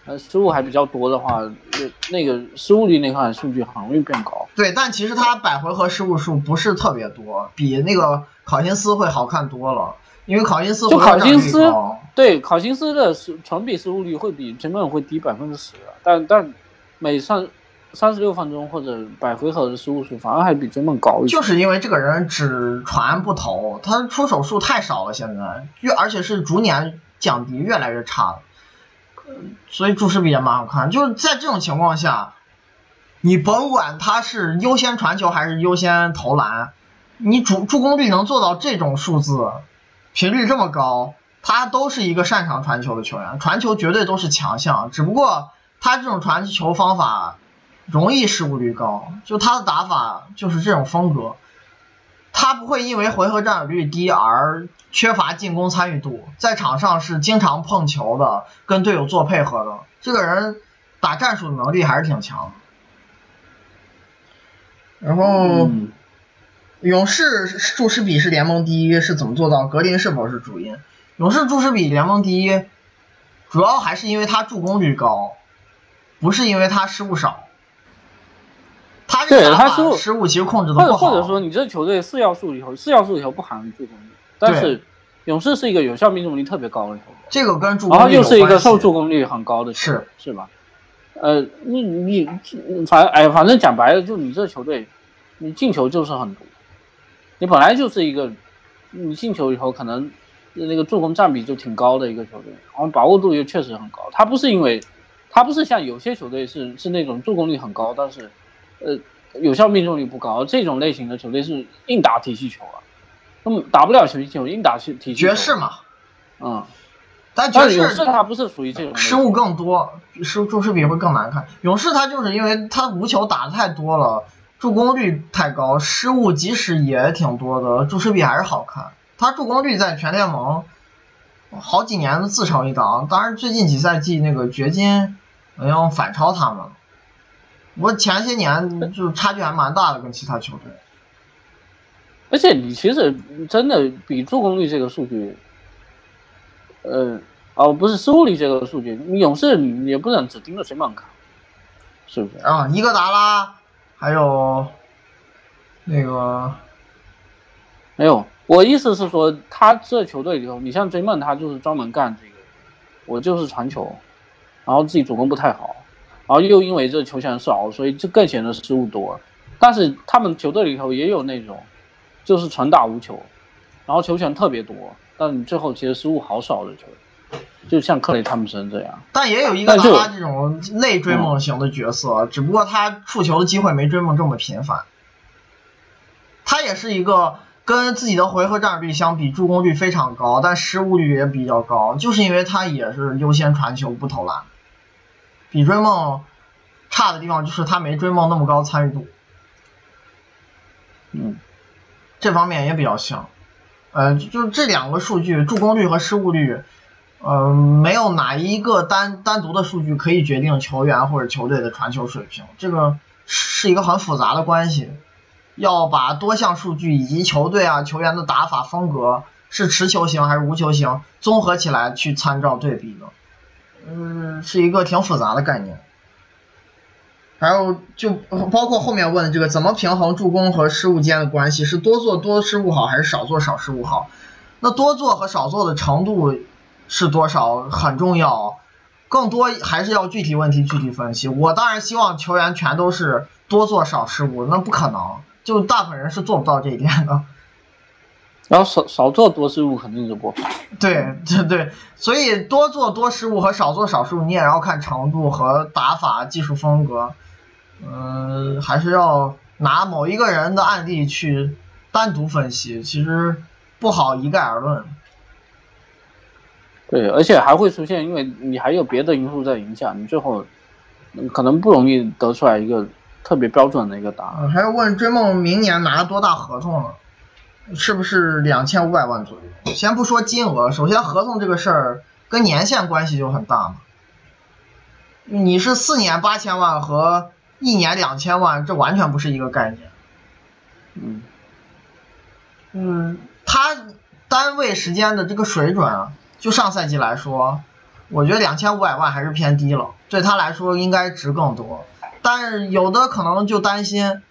Speaker 2: 呃失误还比较多的话，那那个失误率那块数据很容易变高。
Speaker 1: 对，但其实他百回合失误数不是特别多，比那个考辛斯会好看多了，因为考辛斯
Speaker 2: 考辛斯
Speaker 1: 高。
Speaker 2: 对考辛斯的失传比失误率会比追梦会低百分之十，但但每三三十六分钟或者百回合的失误数反而还比追梦高。
Speaker 1: 就是因为这个人只传不投，他出手数太少了，现在越而且是逐年降低，越来越差了。所以注释比也蛮好看。就是在这种情况下，你甭管他是优先传球还是优先投篮，你主助攻率能做到这种数字，频率这么高，他都是一个擅长传球的球员，传球绝对都是强项。只不过他这种传球方法容易失误率高，就他的打法就是这种风格。他不会因为回合占有率低而缺乏进攻参与度，在场上是经常碰球的，跟队友做配合的。这个人打战术的能力还是挺强的。然后，
Speaker 2: 嗯，
Speaker 1: 勇士注释比是联盟第一，是怎么做到？格林是否是主因？勇士注释比联盟第一，主要还是因为他助攻率高，不是因为他失误少。他这个打法
Speaker 2: 失误
Speaker 1: 失误其实控制的不好。
Speaker 2: 或者说你这球队四要素里头，四要素里头不含助攻率，但是勇士是一个有效命中率特别高的球队，
Speaker 1: 这个跟助
Speaker 2: 然后
Speaker 1: 攻率有
Speaker 2: 又是一个受助攻率很高的球队，
Speaker 1: 是
Speaker 2: 是吧？呃，你你反哎，反正讲白了，就你这球队，你进球就是很多，你本来就是一个，你进球以后可能那个助攻占比就挺高的一个球队，然后把握度又确实很高。他不是因为，他不是像有些球队是是那种助攻率很高，但是呃有效命中率不高，这种类型的球队是硬打体系球啊，那么打不了球系球，硬打体体系球。
Speaker 1: 爵士嘛，
Speaker 2: 嗯，
Speaker 1: 但爵
Speaker 2: 士他不是属于这种
Speaker 1: 失误更多，失注失比会更难看。勇士他就是因为他无球打的太多了，助攻率太高，失误即使也挺多的，注失比还是好看。他助攻率在全联盟好几年都自成一档，当然最近几赛季那个掘金好像反超他们了。我前些年就差距还蛮大的，跟其他球队。
Speaker 2: 而且你其实真的比助攻率这个数据，呃，哦，不是失误率这个数据，你勇士你也不能只盯着谁猛卡，是不是？
Speaker 1: 啊，伊戈达拉，还有那个
Speaker 2: 没有，我意思是说，他这球队里头，你像追梦，他就是专门干这个，我就是传球，然后自己主攻不太好，然后又因为这球权少，所以就更显得失误多。但是他们球队里头也有那种，就是纯打无球，然后球权特别多，但你最后其实失误好少的球队，就像克雷汤普森这样。
Speaker 1: 但也有伊戈达拉这种类追梦型的角色，只不过他触球的机会没追梦这么频繁。他也是一个跟自己的回合占有率相比，助攻率非常高，但失误率也比较高，就是因为他也是优先传球不投篮。比追梦差的地方就是他没追梦那么高参与度，
Speaker 2: 嗯，
Speaker 1: 这方面也比较像。呃，就这两个数据，助攻率和失误率，呃，没有哪一个单单独的数据可以决定球员或者球队的传球水平，这个是一个很复杂的关系，要把多项数据以及球队啊球员的打法风格是持球型还是无球型综合起来去参照对比的，嗯，是一个挺复杂的概念。还有就包括后面问的这个怎么平衡助攻和失误间的关系，是多做多失误好还是少做少失误好？那多做和少做的程度是多少很重要，更多还是要具体问题具体分析。我当然希望球员全都是多做少失误，那不可能，就大部分人是做不到这一点的。
Speaker 2: 然后少少做多失误肯定就不好。
Speaker 1: 对对对，所以多做多失误和少做少失误，你也要看程度和打法、技术风格。嗯、还是要拿某一个人的案例去单独分析，其实不好一概而论。
Speaker 2: 对，而且还会出现，因为你还有别的因素在影响，你最后可能不容易得出来一个特别标准的一个答案。
Speaker 1: 还要问追梦明年拿多大合同呢？是不是两千五百万左右？先不说金额，首先合同这个事儿跟年限关系就很大嘛。你是四年八千万和一年两千万，这完全不是一个概念。
Speaker 2: 嗯，
Speaker 1: 嗯，他单位时间的这个水准啊，就上赛季来说，我觉得两千五百万还是偏低了，对他来说应该值更多。但是有的可能就担心，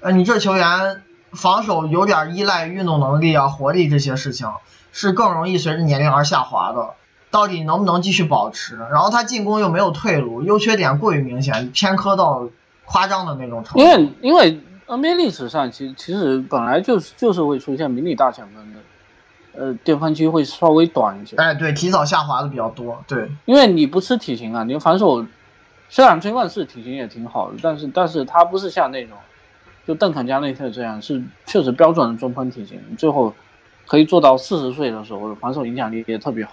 Speaker 1: 呃，你这球员防守有点依赖运动能力啊、活力这些事情，是更容易随着年龄而下滑的。到底能不能继续保持？然后他进攻又没有退路，优缺点过于明显，偏科到夸张的那种程度。
Speaker 2: 因为因为 NBA 历史上，其其实本来就是就是会出现迷你大前锋的，呃，巅峰期会稍微短一些。
Speaker 1: 哎，对，提早下滑的比较多。对，
Speaker 2: 因为你不吃体型啊，你防守虽然追梦是体型也挺好的，但是但是他不是像那种就邓肯加内特这样，是确实标准的中锋体型，最后可以做到四十岁的时候防守影响力也特别好。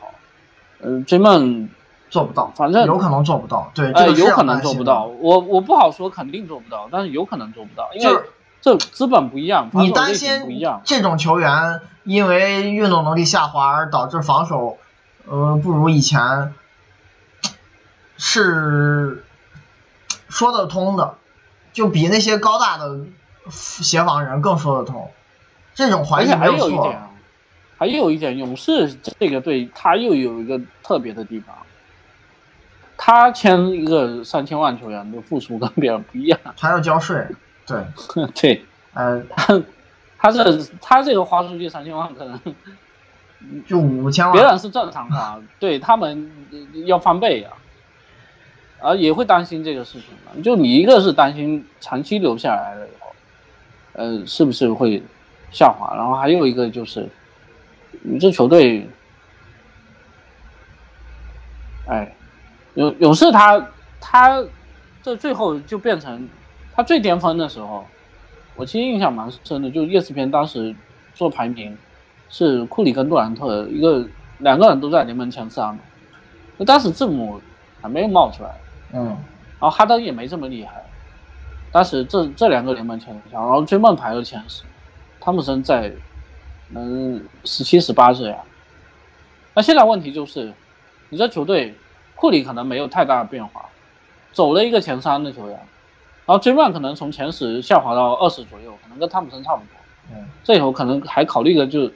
Speaker 2: 嗯，追梦
Speaker 1: 做不到，
Speaker 2: 反正
Speaker 1: 有可能做不到。对，
Speaker 2: 呃，有可能做不到。我我不好说，肯定做不到，但是有可能做不到，因为这资本不一样，
Speaker 1: 你担心这种球员因为运动能力下滑而导致防守呃不如以前，是说得通的，就比那些高大的协防人更说得通。这种环境没
Speaker 2: 有错。还有一点，勇士这个队他又有一个特别的地方，他签一个三千万球员的付出跟别人不一样，
Speaker 1: 他要交税，对。
Speaker 2: 对，
Speaker 1: 呃，
Speaker 2: 他他这他这个花出去三千万可能
Speaker 1: 就五千万，
Speaker 2: 别人是正常花，对他们要翻倍呀，啊啊也会担心这个事情嘛，就你一个是担心长期留下来了以后，呃是不是会下滑，然后还有一个就是。你这球队，哎，勇勇士他他这最后就变成他最巅峰的时候，我其实印象蛮深的，就 ESPN 当时做排名是库里跟杜兰特一个两个人都在联盟前三，那当时字母还没有冒出来，
Speaker 1: 嗯，
Speaker 2: 然后哈登也没这么厉害，当时这这两个联盟前三，然后追梦排了前十，汤普森在。嗯十七十八这样，那现在问题就是，你这球队库里可能没有太大的变化，走了一个前三的球员，然后追梦可能从前十下滑到二十左右，可能跟汤普森差不多。
Speaker 1: 嗯，
Speaker 2: 这以后可能还考虑个就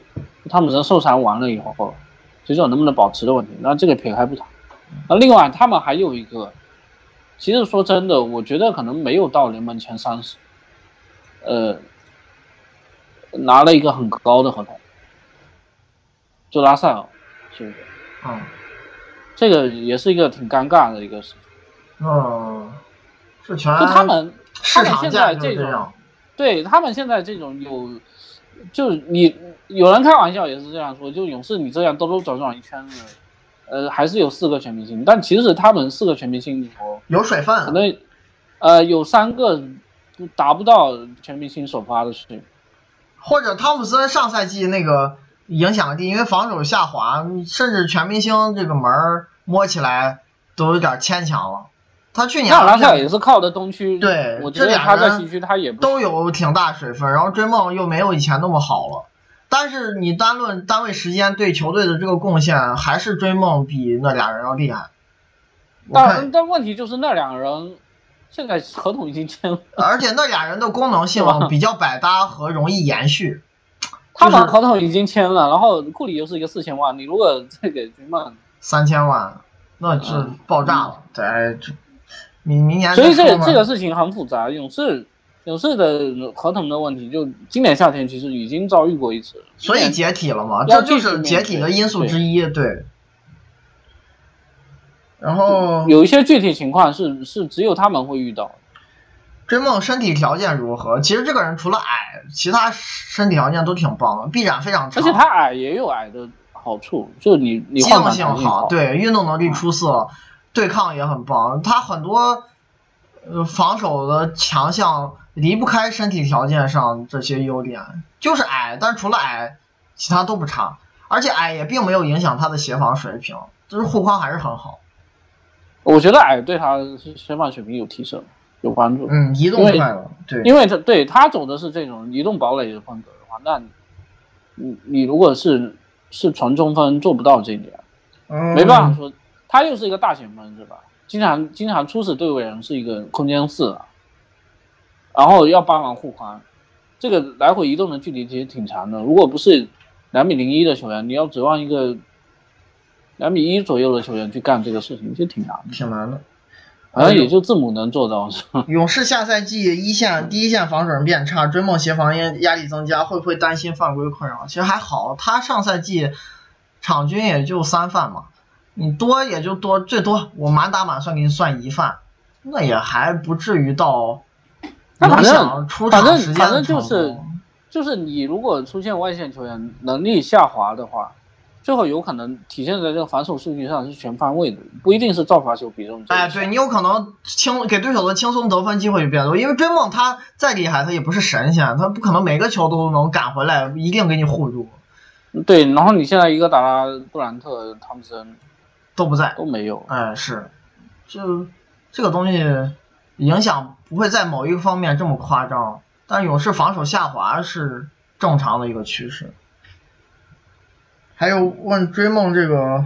Speaker 2: 汤普森受伤完了以后，这种能不能保持的问题，那这个撇开不谈。那另外他们还有一个，其实说真的，我觉得可能没有到联盟前三十，呃。拿了一个很高的合同，就拉塞尔，是不是？
Speaker 1: 嗯，
Speaker 2: 这个也是一个挺尴尬的一个事
Speaker 1: 情。嗯，是全
Speaker 2: 就他们，他们现在
Speaker 1: 这
Speaker 2: 种，对他们现在这种有，就你有人开玩笑也是这样说，就勇士你这样兜兜转转一圈子，呃，还是有四个全明星，但其实他们四个全明星里头
Speaker 1: 有水分，
Speaker 2: 可能呃有三个达不到全明星首发的水平。
Speaker 1: 或者汤普森上赛季那个影响力，因为防守下滑，甚至全明星这个门儿摸起来都有点牵强了。他去年
Speaker 2: 拉塞也是靠的东区，
Speaker 1: 对，
Speaker 2: 我觉得他在西区他也
Speaker 1: 都有挺大水分，然后追梦又没有以前那么好了。但是你单论单位时间对球队的这个贡献，还是追梦比那俩人要厉害。
Speaker 2: 但但问题就是那两个人。现在合同已经签了，
Speaker 1: 而且那俩人的功能性 比较百搭和容易延续。
Speaker 2: 他们合同已经签了，然后库里又是一个四千万，你如果再给追梦
Speaker 1: 三千万，那就爆炸了。在这明明年，
Speaker 2: 所以这个这个事情很复杂。勇士勇士的合同的问题，就今年夏天其实已经遭遇过一次，
Speaker 1: 所以解体了嘛，这就是解体的因素之一，对。然后
Speaker 2: 有一些具体情况是是只有他们会遇到。
Speaker 1: 追梦身体条件如何？其实这个人除了矮，其他身体条件都挺棒的，臂展非常长。
Speaker 2: 而且他矮也有矮的好处，就你你
Speaker 1: 机动性好，对，运动能力出色，对抗也很棒。他很多呃防守的强项离不开身体条件上这些优点，就是矮，但除了矮，其他都不差。而且矮也并没有影响他的协防水平。就是护框还是很好。
Speaker 2: 我觉得矮对他协防水平有提升，有帮助。
Speaker 1: 嗯，移动快了，对，
Speaker 2: 因为他对他走的是这种移动堡垒的风格的话，那你你如果是是纯中锋做不到这一点，没办法说，他又是一个大前锋，是吧？经常经常初始对位人是一个空间四，然后要帮忙护框，这个来回移动的距离其实挺长的。如果不是两米零一的球员，你要指望一个。两米一左右的球员去干这个事情，其实挺难的，
Speaker 1: 挺难的。
Speaker 2: 好像也就字母能做到，是吧？
Speaker 1: 勇士下赛季一线第一线防守人变差，追梦协防压压力增加，会不会担心犯规困扰？其实还好，他上赛季场均也就三犯嘛，你多也就多，最多我满打满算给你算一犯，那也还不至于到影响出场时间
Speaker 2: 反正就是就是你如果出现外线球员能力下滑的话。最后有可能体现在这个防守数据上是全方位的，不一定是造罚球比重。
Speaker 1: 哎，对你有可能轻给对手的轻松得分机会就变多，因为追梦他再厉害，他也不是神仙，他不可能每个球都能赶回来，一定给你护住。
Speaker 2: 对，然后你现在一个达拉、杜兰特、汤普森
Speaker 1: 都不在，
Speaker 2: 都没有。
Speaker 1: 哎，是，就这个东西影响不会在某一个方面这么夸张，但勇士防守下滑是正常的一个趋势。还有问追梦这个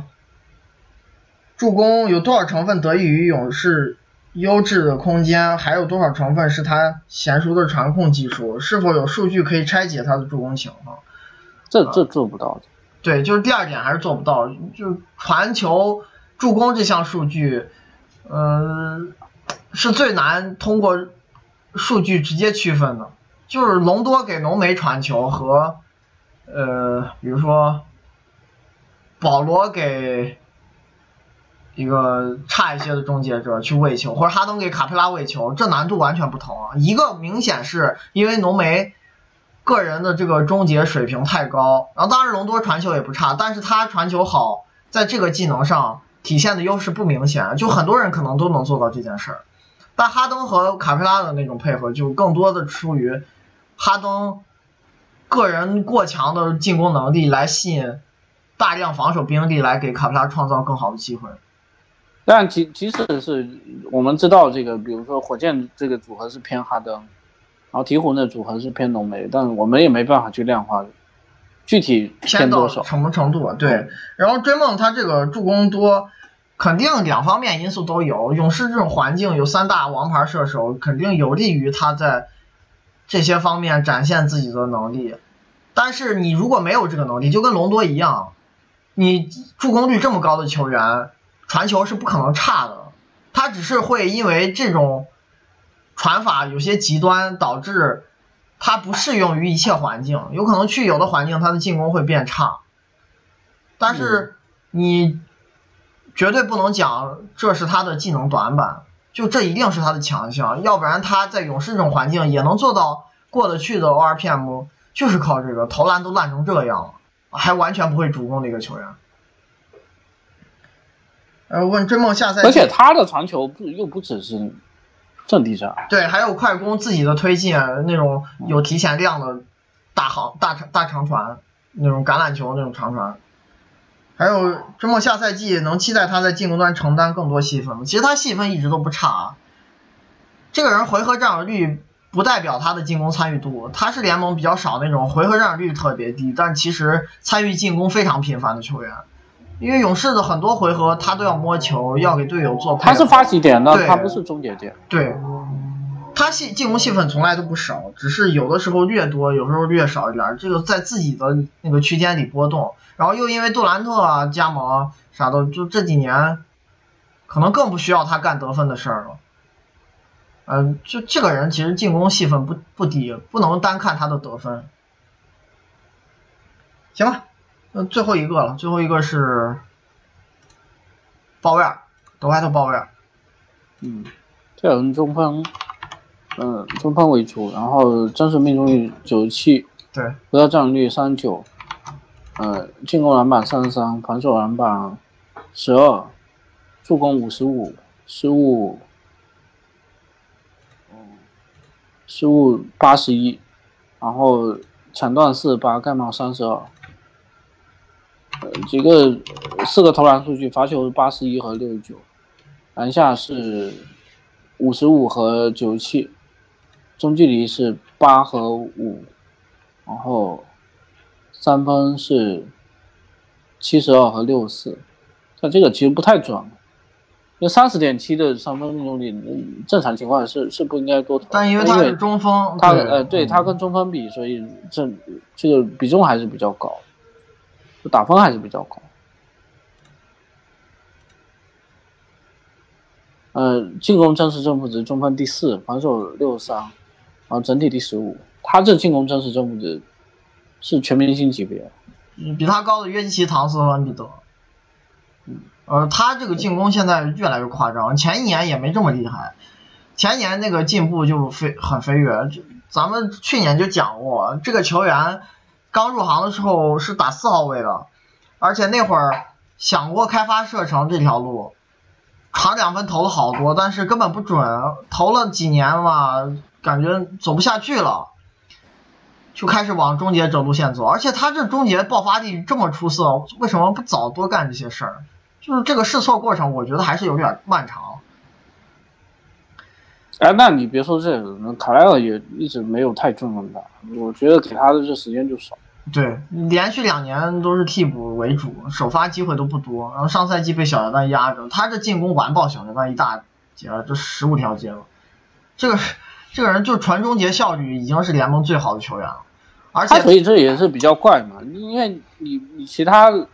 Speaker 1: 助攻有多少成分得益于勇士优质的空间，还有多少成分是他娴熟的传控技术？是否有数据可以拆解他的助攻情况？
Speaker 2: 这这做不到的。
Speaker 1: 对，就是第二点还是做不到，就传球助攻这项数据，嗯，是最难通过数据直接区分的。就是隆多给浓眉传球和呃，比如说。保罗给一个差一些的终结者去喂球，或者哈登给卡佩拉喂球，这难度完全不同啊！一个明显是因为浓眉个人的这个终结水平太高，然后当然隆多传球也不差，但是他传球好，在这个技能上体现的优势不明显，就很多人可能都能做到这件事儿，但哈登和卡佩拉的那种配合就更多的出于哈登个人过强的进攻能力来吸引。大量防守兵力来给卡佩拉创造更好的机会，
Speaker 2: 但即即使是我们知道这个，比如说火箭这个组合是偏哈登，然后鹈鹕的组合是偏浓眉，但我们也没办法去量化具体偏多少
Speaker 1: 什么程度。对，然后追梦他这个助攻多，肯定两方面因素都有。勇士这种环境有三大王牌射手，肯定有利于他在这些方面展现自己的能力。但是你如果没有这个能力，就跟隆多一样。你助攻率这么高的球员，传球是不可能差的，他只是会因为这种传法有些极端，导致他不适用于一切环境，有可能去有的环境他的进攻会变差。但是你绝对不能讲这是他的技能短板，就这一定是他的强项，要不然他在勇士这种环境也能做到过得去的 ORPM，就是靠这个投篮都烂成这样了。还完全不会主攻的一个球员。呃，问追梦下赛季，
Speaker 2: 而且他的传球不又不只是阵地战，
Speaker 1: 对，还有快攻自己的推进，那种有提前量的大长大长大长传，那种橄榄球那种长传。还有追梦下赛季能期待他在进攻端承担更多戏份吗？其实他戏份一直都不差啊。这个人回合占有率。不代表他的进攻参与度，他是联盟比较少那种回合占有率特别低，但其实参与进攻非常频繁的球员。因为勇士的很多回合他都要摸球，要给队友做。
Speaker 2: 他是发起点的，他不是终结点。
Speaker 1: 对，他戏进攻戏份从来都不少，只是有的时候略多，有时候略少一点，这个在自己的那个区间里波动。然后又因为杜兰特啊加盟啥的，就这几年可能更不需要他干得分的事儿了。嗯，就这个人其实进攻戏份不不低，不能单看他的得分。行吧，那最后一个了，最后一个是鲍威尔，德怀特鲍威尔。
Speaker 2: 嗯，这人中锋，嗯，中锋为主，然后真实命中率九十七，
Speaker 1: 对，
Speaker 2: 得到占有率三十九，呃，进攻篮板三十三，防守篮板十二，助攻五十五，失误。失误八十一，然后抢断四十八，盖帽三十二，呃，几个四个投篮数据，罚球八十一和六十九，篮下是五十五和九十七，中距离是八和五，然后三分是七十二和六十四，但这个其实不太准。那三十点七的三分命中率，正常情况是是不应该多投。
Speaker 1: 但因为他是中锋，
Speaker 2: 他呃，对他跟中锋比，所以这这个比重还是比较高，打分还是比较高。呃，进攻真实正负值中分第四，防守六十三，然后整体第十五。他这进攻真实正负值是全明星级别，
Speaker 1: 嗯，比他高的约基奇、唐斯和恩比德。
Speaker 2: 嗯。
Speaker 1: 呃，他这个进攻现在越来越夸张，前一年也没这么厉害，前一年那个进步就飞很飞跃。咱们去年就讲过，这个球员刚入行的时候是打四号位的，而且那会儿想过开发射程这条路，长两分投了好多，但是根本不准，投了几年嘛，感觉走不下去了，就开始往终结者路线走。而且他这终结爆发力这么出色，为什么不早多干这些事儿？就是这个试错过程，我觉得还是有点漫长。
Speaker 2: 哎，那你别说这个，卡莱尔也一直没有太重用他，我觉得给他的这时间就少。
Speaker 1: 对，连续两年都是替补为主，首发机会都不多。然后上赛季被小乔丹压着，他这进攻完爆小乔丹一大截，这十五条街了。这个这个人就传终结效率已经是联盟最好的球员了，而且
Speaker 2: 所以这也是比较怪嘛，因为你你其他。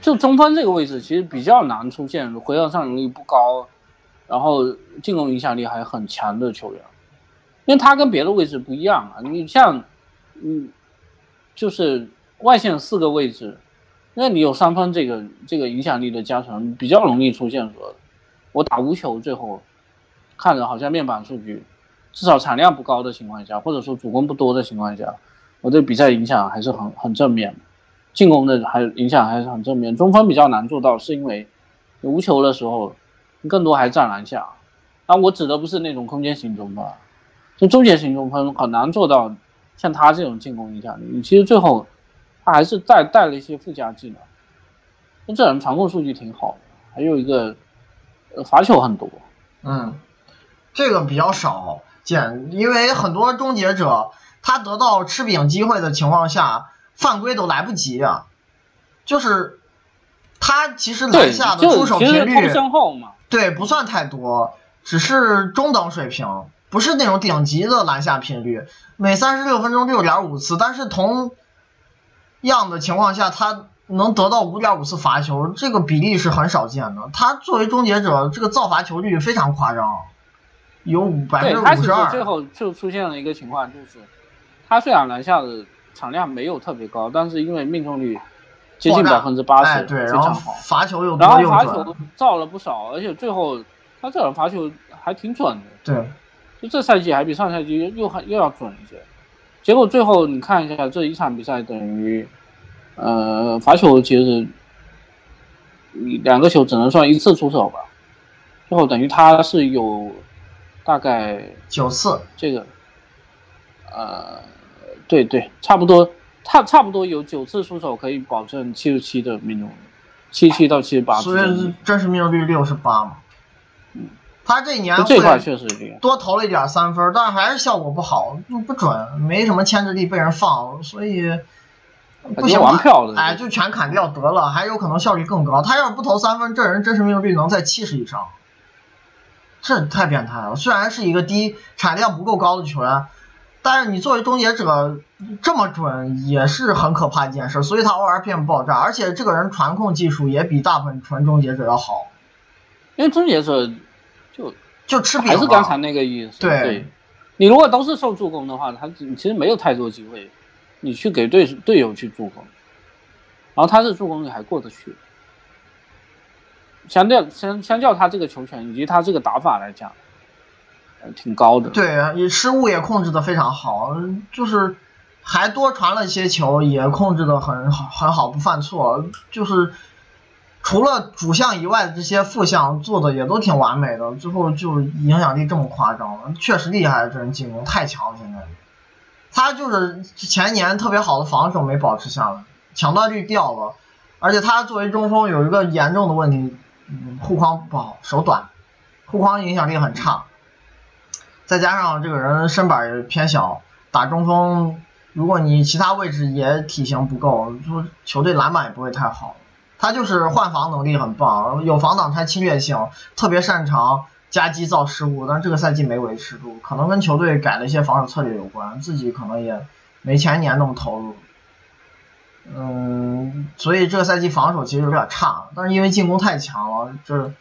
Speaker 2: 就中锋这个位置其实比较难出现回合占有率不高，然后进攻影响力还很强的球员，因为他跟别的位置不一样啊。你像，嗯，就是外线四个位置，那你有三分这个这个影响力的加成，比较容易出现说，我打无球最后看着好像面板数据至少产量不高的情况下，或者说主攻不多的情况下，我对比赛影响还是很很正面。进攻的还影响还是很正面，中锋比较难做到，是因为无球的时候，更多还站篮下。啊，我指的不是那种空间型中锋，就终结型中锋很难做到像他这种进攻影响力。你其实最后他还是带带了一些附加技能。那这人传控数据挺好，还有一个呃罚球很多。
Speaker 1: 嗯，这个比较少见，因为很多终结者他得到吃饼机会的情况下。犯规都来不及啊！就是他其实篮下的出手频率，对不算太多，只是中等水平，不是那种顶级的篮下频率。每三十六分钟六点五次，但是同样的情况下，他能得到五点五次罚球，这个比例是很少见的。他作为终结者，这个造罚球率非常夸张，有百分之五十二。
Speaker 2: 最后就出现了一个情况，就是他虽然篮下的。产量没有特别高，但是因为命中率接近百分之八十，非常好。
Speaker 1: 罚球又
Speaker 2: 然后罚球造了不少，而且最后他这种罚球还挺准的。
Speaker 1: 对，
Speaker 2: 就这赛季还比上赛季又还又要准一些。结果最后你看一下这一场比赛，等于呃罚球其实两个球只能算一次出手吧。最后等于他是有大概
Speaker 1: 九次
Speaker 2: 这个呃。对对，差不多，差差不多有九次出手可以保证七十七的命中率，七七到七十八。
Speaker 1: 所以真实命中率六十八嘛。
Speaker 2: 嗯。
Speaker 1: 他这一年
Speaker 2: 这块确实
Speaker 1: 多投了一点三分，但是还是效果不好，不不准，没什么牵制力，被人放，所以不行
Speaker 2: 玩票的。
Speaker 1: 哎，就全砍掉得了，还有可能效率更高。他要是不投三分，这人真实命中率能在七十以上，这太变态了。虽然是一个低产量不够高的球员。但是你作为终结者这么准也是很可怕一件事，所以他 ORPM 爆炸，而且这个人传控技术也比大部分纯终结者要好。
Speaker 2: 因为终结者就
Speaker 1: 就吃饼，
Speaker 2: 还是刚才那个意思。
Speaker 1: 对，
Speaker 2: 你如果都是受助攻的话，他其实没有太多机会，你去给队队友去助攻，然后他的助攻率还过得去。相对相相较他这个球权以及他这个打法来讲。挺高的，
Speaker 1: 对，你失误也控制的非常好，就是还多传了一些球，也控制的很好很好，不犯错，就是除了主项以外的这些副项做的也都挺完美的，最后就影响力这么夸张，确实厉害，这人进攻太强了，现在他就是前年特别好的防守没保持下来，抢断率掉了，而且他作为中锋有一个严重的问题，护框不好，手短，护框影响力很差。再加上这个人身板也偏小，打中锋，如果你其他位置也体型不够，就球队篮板也不会太好。他就是换防能力很棒，有防挡拆侵略性，特别擅长夹击造失误，但这个赛季没维持住，可能跟球队改了一些防守策略有关，自己可能也没前年那么投入。嗯，所以这个赛季防守其实有点差，但是因为进攻太强了，这。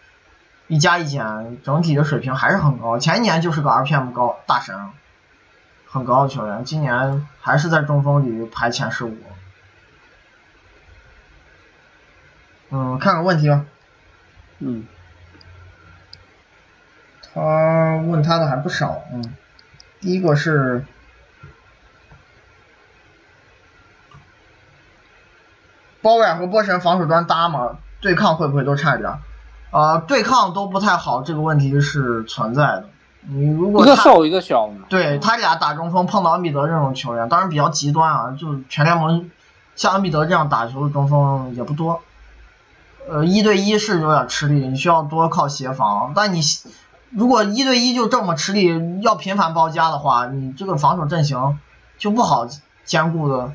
Speaker 1: 一加一减，整体的水平还是很高。前一年就是个 RPM 高大神，很高的球员，今年还是在中锋里排前十五。嗯，看看问题吧。
Speaker 2: 嗯。
Speaker 1: 他问他的还不少，嗯。第一个是，包威尔和波神防守端搭吗？对抗会不会都差一点？啊，对抗都不太好，这个问题是存在的。你如果
Speaker 2: 一个瘦一个小，
Speaker 1: 对他俩打中锋碰到恩比德这种球员，当然比较极端啊，就全联盟像恩比德这样打球的中锋也不多。呃，一对一是有点吃力，你需要多靠协防。但你如果一对一就这么吃力，要频繁包夹的话，你这个防守阵型就不好兼顾的。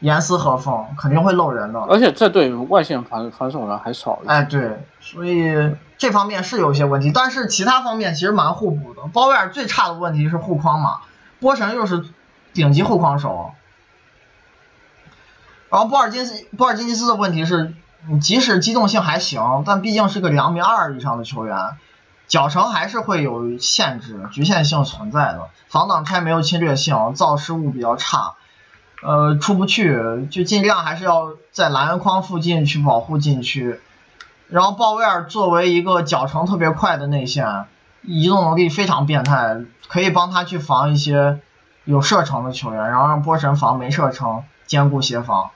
Speaker 1: 严丝合缝，肯定会漏人的。
Speaker 2: 而且这对外线防防守人还少。
Speaker 1: 哎，对，所以这方面是有些问题，但是其他方面其实蛮互补的。鲍威尔最差的问题是护框嘛，波神又是顶级护框手。然后波尔津斯波尔津吉斯的问题是，即使机动性还行，但毕竟是个两米二以上的球员，脚程还是会有限制、局限性存在的。防挡拆没有侵略性，造失误比较差。呃，出不去，就尽量还是要在篮筐附近去保护禁区。然后鲍威尔作为一个脚程特别快的内线，移动能力非常变态，可以帮他去防一些有射程的球员，然后让波神防没射程，兼顾协防，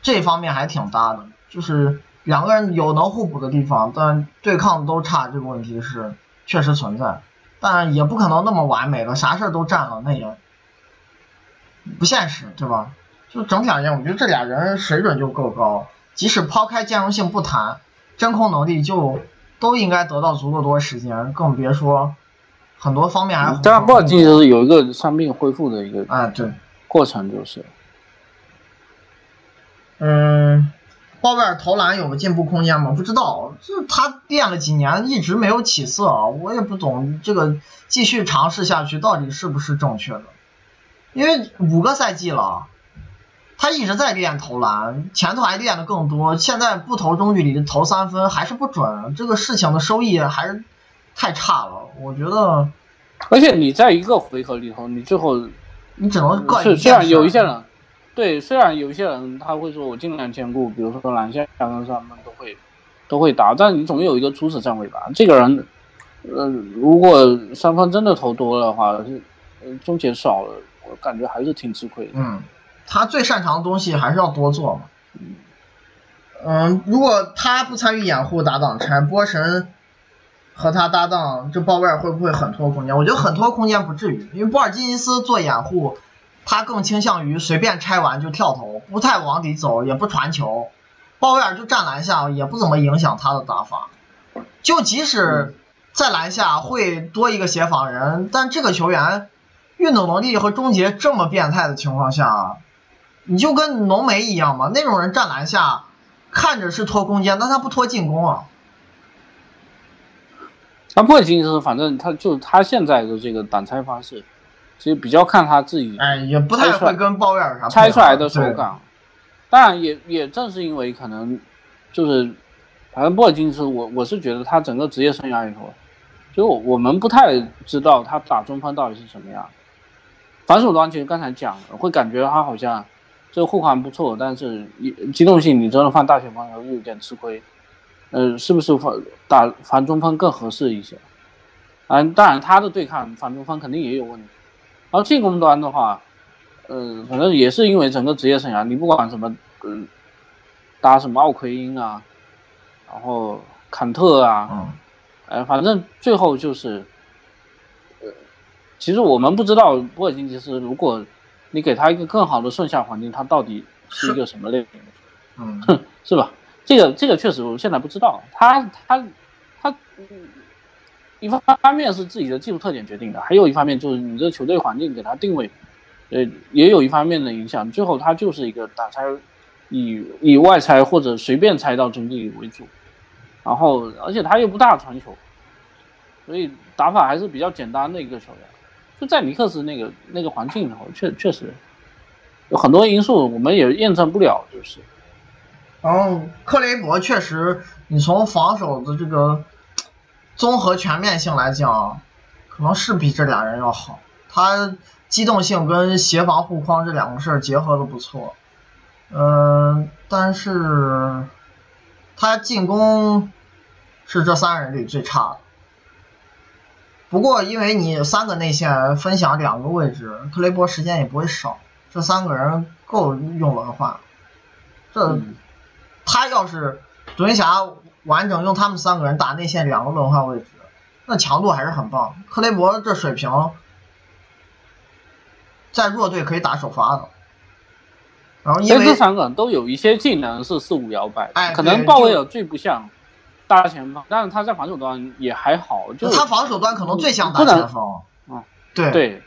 Speaker 1: 这方面还挺搭的。就是两个人有能互补的地方，但对抗都差，这个问题是确实存在，但也不可能那么完美的，啥事儿都占了，那也。不现实，对吧？就整体而言，我觉得这俩人水准就够高，即使抛开兼容性不谈，真空能力就都应该得到足够多时间，更别说很多方面还。
Speaker 2: 当然，波尔津是有一个伤病恢复的一个
Speaker 1: 啊，对，
Speaker 2: 过程就是。
Speaker 1: 嗯，鲍威尔投篮有个进步空间吗？不知道，就他练了几年，一直没有起色，我也不懂这个继续尝试下去到底是不是正确的。因为五个赛季了，他一直在练投篮，前头还练的更多。现在不投中距离，投三分还是不准，这个事情的收益还是太差了。我觉得，
Speaker 2: 而且你在一个回合里头，你最后
Speaker 1: 你只能怪
Speaker 2: 是虽然有一些人，对，虽然有一些人他会说我尽量兼顾，比如说篮下跟三分都会都会打，但你总有一个初始站位吧。这个人，呃，如果三分真的投多了的话，是终结少了。我感觉还是挺吃亏的。
Speaker 1: 嗯，他最擅长的东西还是要多做嘛。嗯，如果他不参与掩护打挡拆，波神和他搭档，这鲍威尔会不会很拖空间？我觉得很拖空间不至于，因为波尔津吉斯做掩护，他更倾向于随便拆完就跳投，不太往里走，也不传球。鲍威尔就站篮下，也不怎么影响他的打法。就即使在篮下会多一个协防人，但这个球员。运动能力和终结这么变态的情况下，你就跟浓眉一样嘛？那种人站篮下，看着是拖空间，但他不拖进攻啊。
Speaker 2: 他不会进攻，反正他就他现在的这个挡拆方式，其实比较看他自己。
Speaker 1: 哎，也不太会跟包尔啥
Speaker 2: 拆出来的手感。当然，也也正是因为可能就是，反正波尔津斯，我我是觉得他整个职业生涯里头，就我们不太知道他打中锋到底是什么样。防守端其实刚才讲了，会感觉他好像这个护框不错，但是机动性你真的放大前锋又有点吃亏。呃，是不是防打防中锋更合适一些？嗯，当然他的对抗防中锋肯定也有问题。然后进攻端的话，呃，反正也是因为整个职业生涯，你不管什么，嗯，打什么奥奎因啊，然后坎特啊，嗯，哎，反正最后就是。其实我们不知道波尔津吉斯，如果你给他一个更好的顺下环境，他到底是一个什么类型的？
Speaker 1: 嗯，
Speaker 2: 是吧？这个这个确实我现在不知道，他他他，一方面是自己的技术特点决定的，还有一方面就是你这球队环境给他定位，呃，也有一方面的影响。最后他就是一个打拆，以以外拆或者随便拆到中距离为主，然后而且他又不大传球，所以打法还是比较简单的一个球员。就在尼克斯那个那个环境里头，确确实有很多因素我们也验证不了，就是。
Speaker 1: 然后克雷伯确实，你从防守的这个综合全面性来讲，可能是比这俩人要好。他机动性跟协防护框这两个事儿结合的不错，嗯，但是他进攻是这三人里最差的。不过因为你三个内线分享两个位置，克雷伯时间也不会少，这三个人够用轮换，这。他要是独行侠完整用他们三个人打内线两个轮换位置，那强度还是很棒。克雷伯这水平，在弱队可以打首发的。然后因为
Speaker 2: 这三个人都有一些技能是四五摇摆，
Speaker 1: 哎，
Speaker 2: 可能鲍威尔最不像大前锋，但是他在防守端也还好。就
Speaker 1: 他防守端可能最像大前锋。
Speaker 2: 嗯，
Speaker 1: 对
Speaker 2: 对，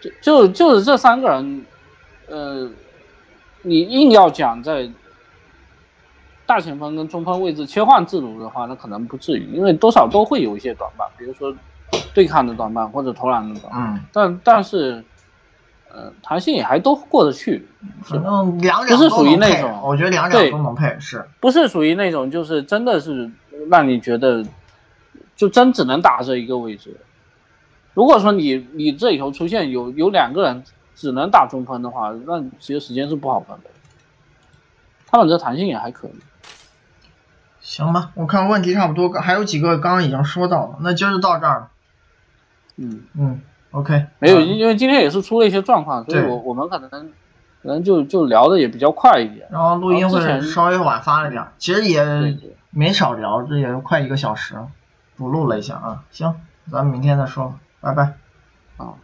Speaker 2: 就就就是这三个人，呃，你硬要讲在。大前锋跟中锋位置切换自如的话，那可能不至于，因为多少都会有一些短板，比如说对抗的短板或者投篮的短板。嗯。但但是，呃，弹性也还都过得去。
Speaker 1: 反正两两
Speaker 2: 不是属于那种，
Speaker 1: 我觉得两两都能配，是。
Speaker 2: 不是属于那种，就是真的是让你觉得，就真只能打这一个位置。如果说你你这里头出现有有两个人只能打中锋的话，那其实时间是不好分配。他们这弹性也还可以。
Speaker 1: 行吧，我看问题差不多，还有几个刚刚已经说到了，那今儿就到这儿。
Speaker 2: 嗯
Speaker 1: 嗯，OK，
Speaker 2: 没有，因为今天也是出了一些状况，所以我我们可能可能就就聊的也比较快一点。
Speaker 1: 然后录音会稍微晚发了点，其实也没少聊，这也快一个小时，补录了一下啊。行，咱们明天再说，拜拜。
Speaker 2: 啊。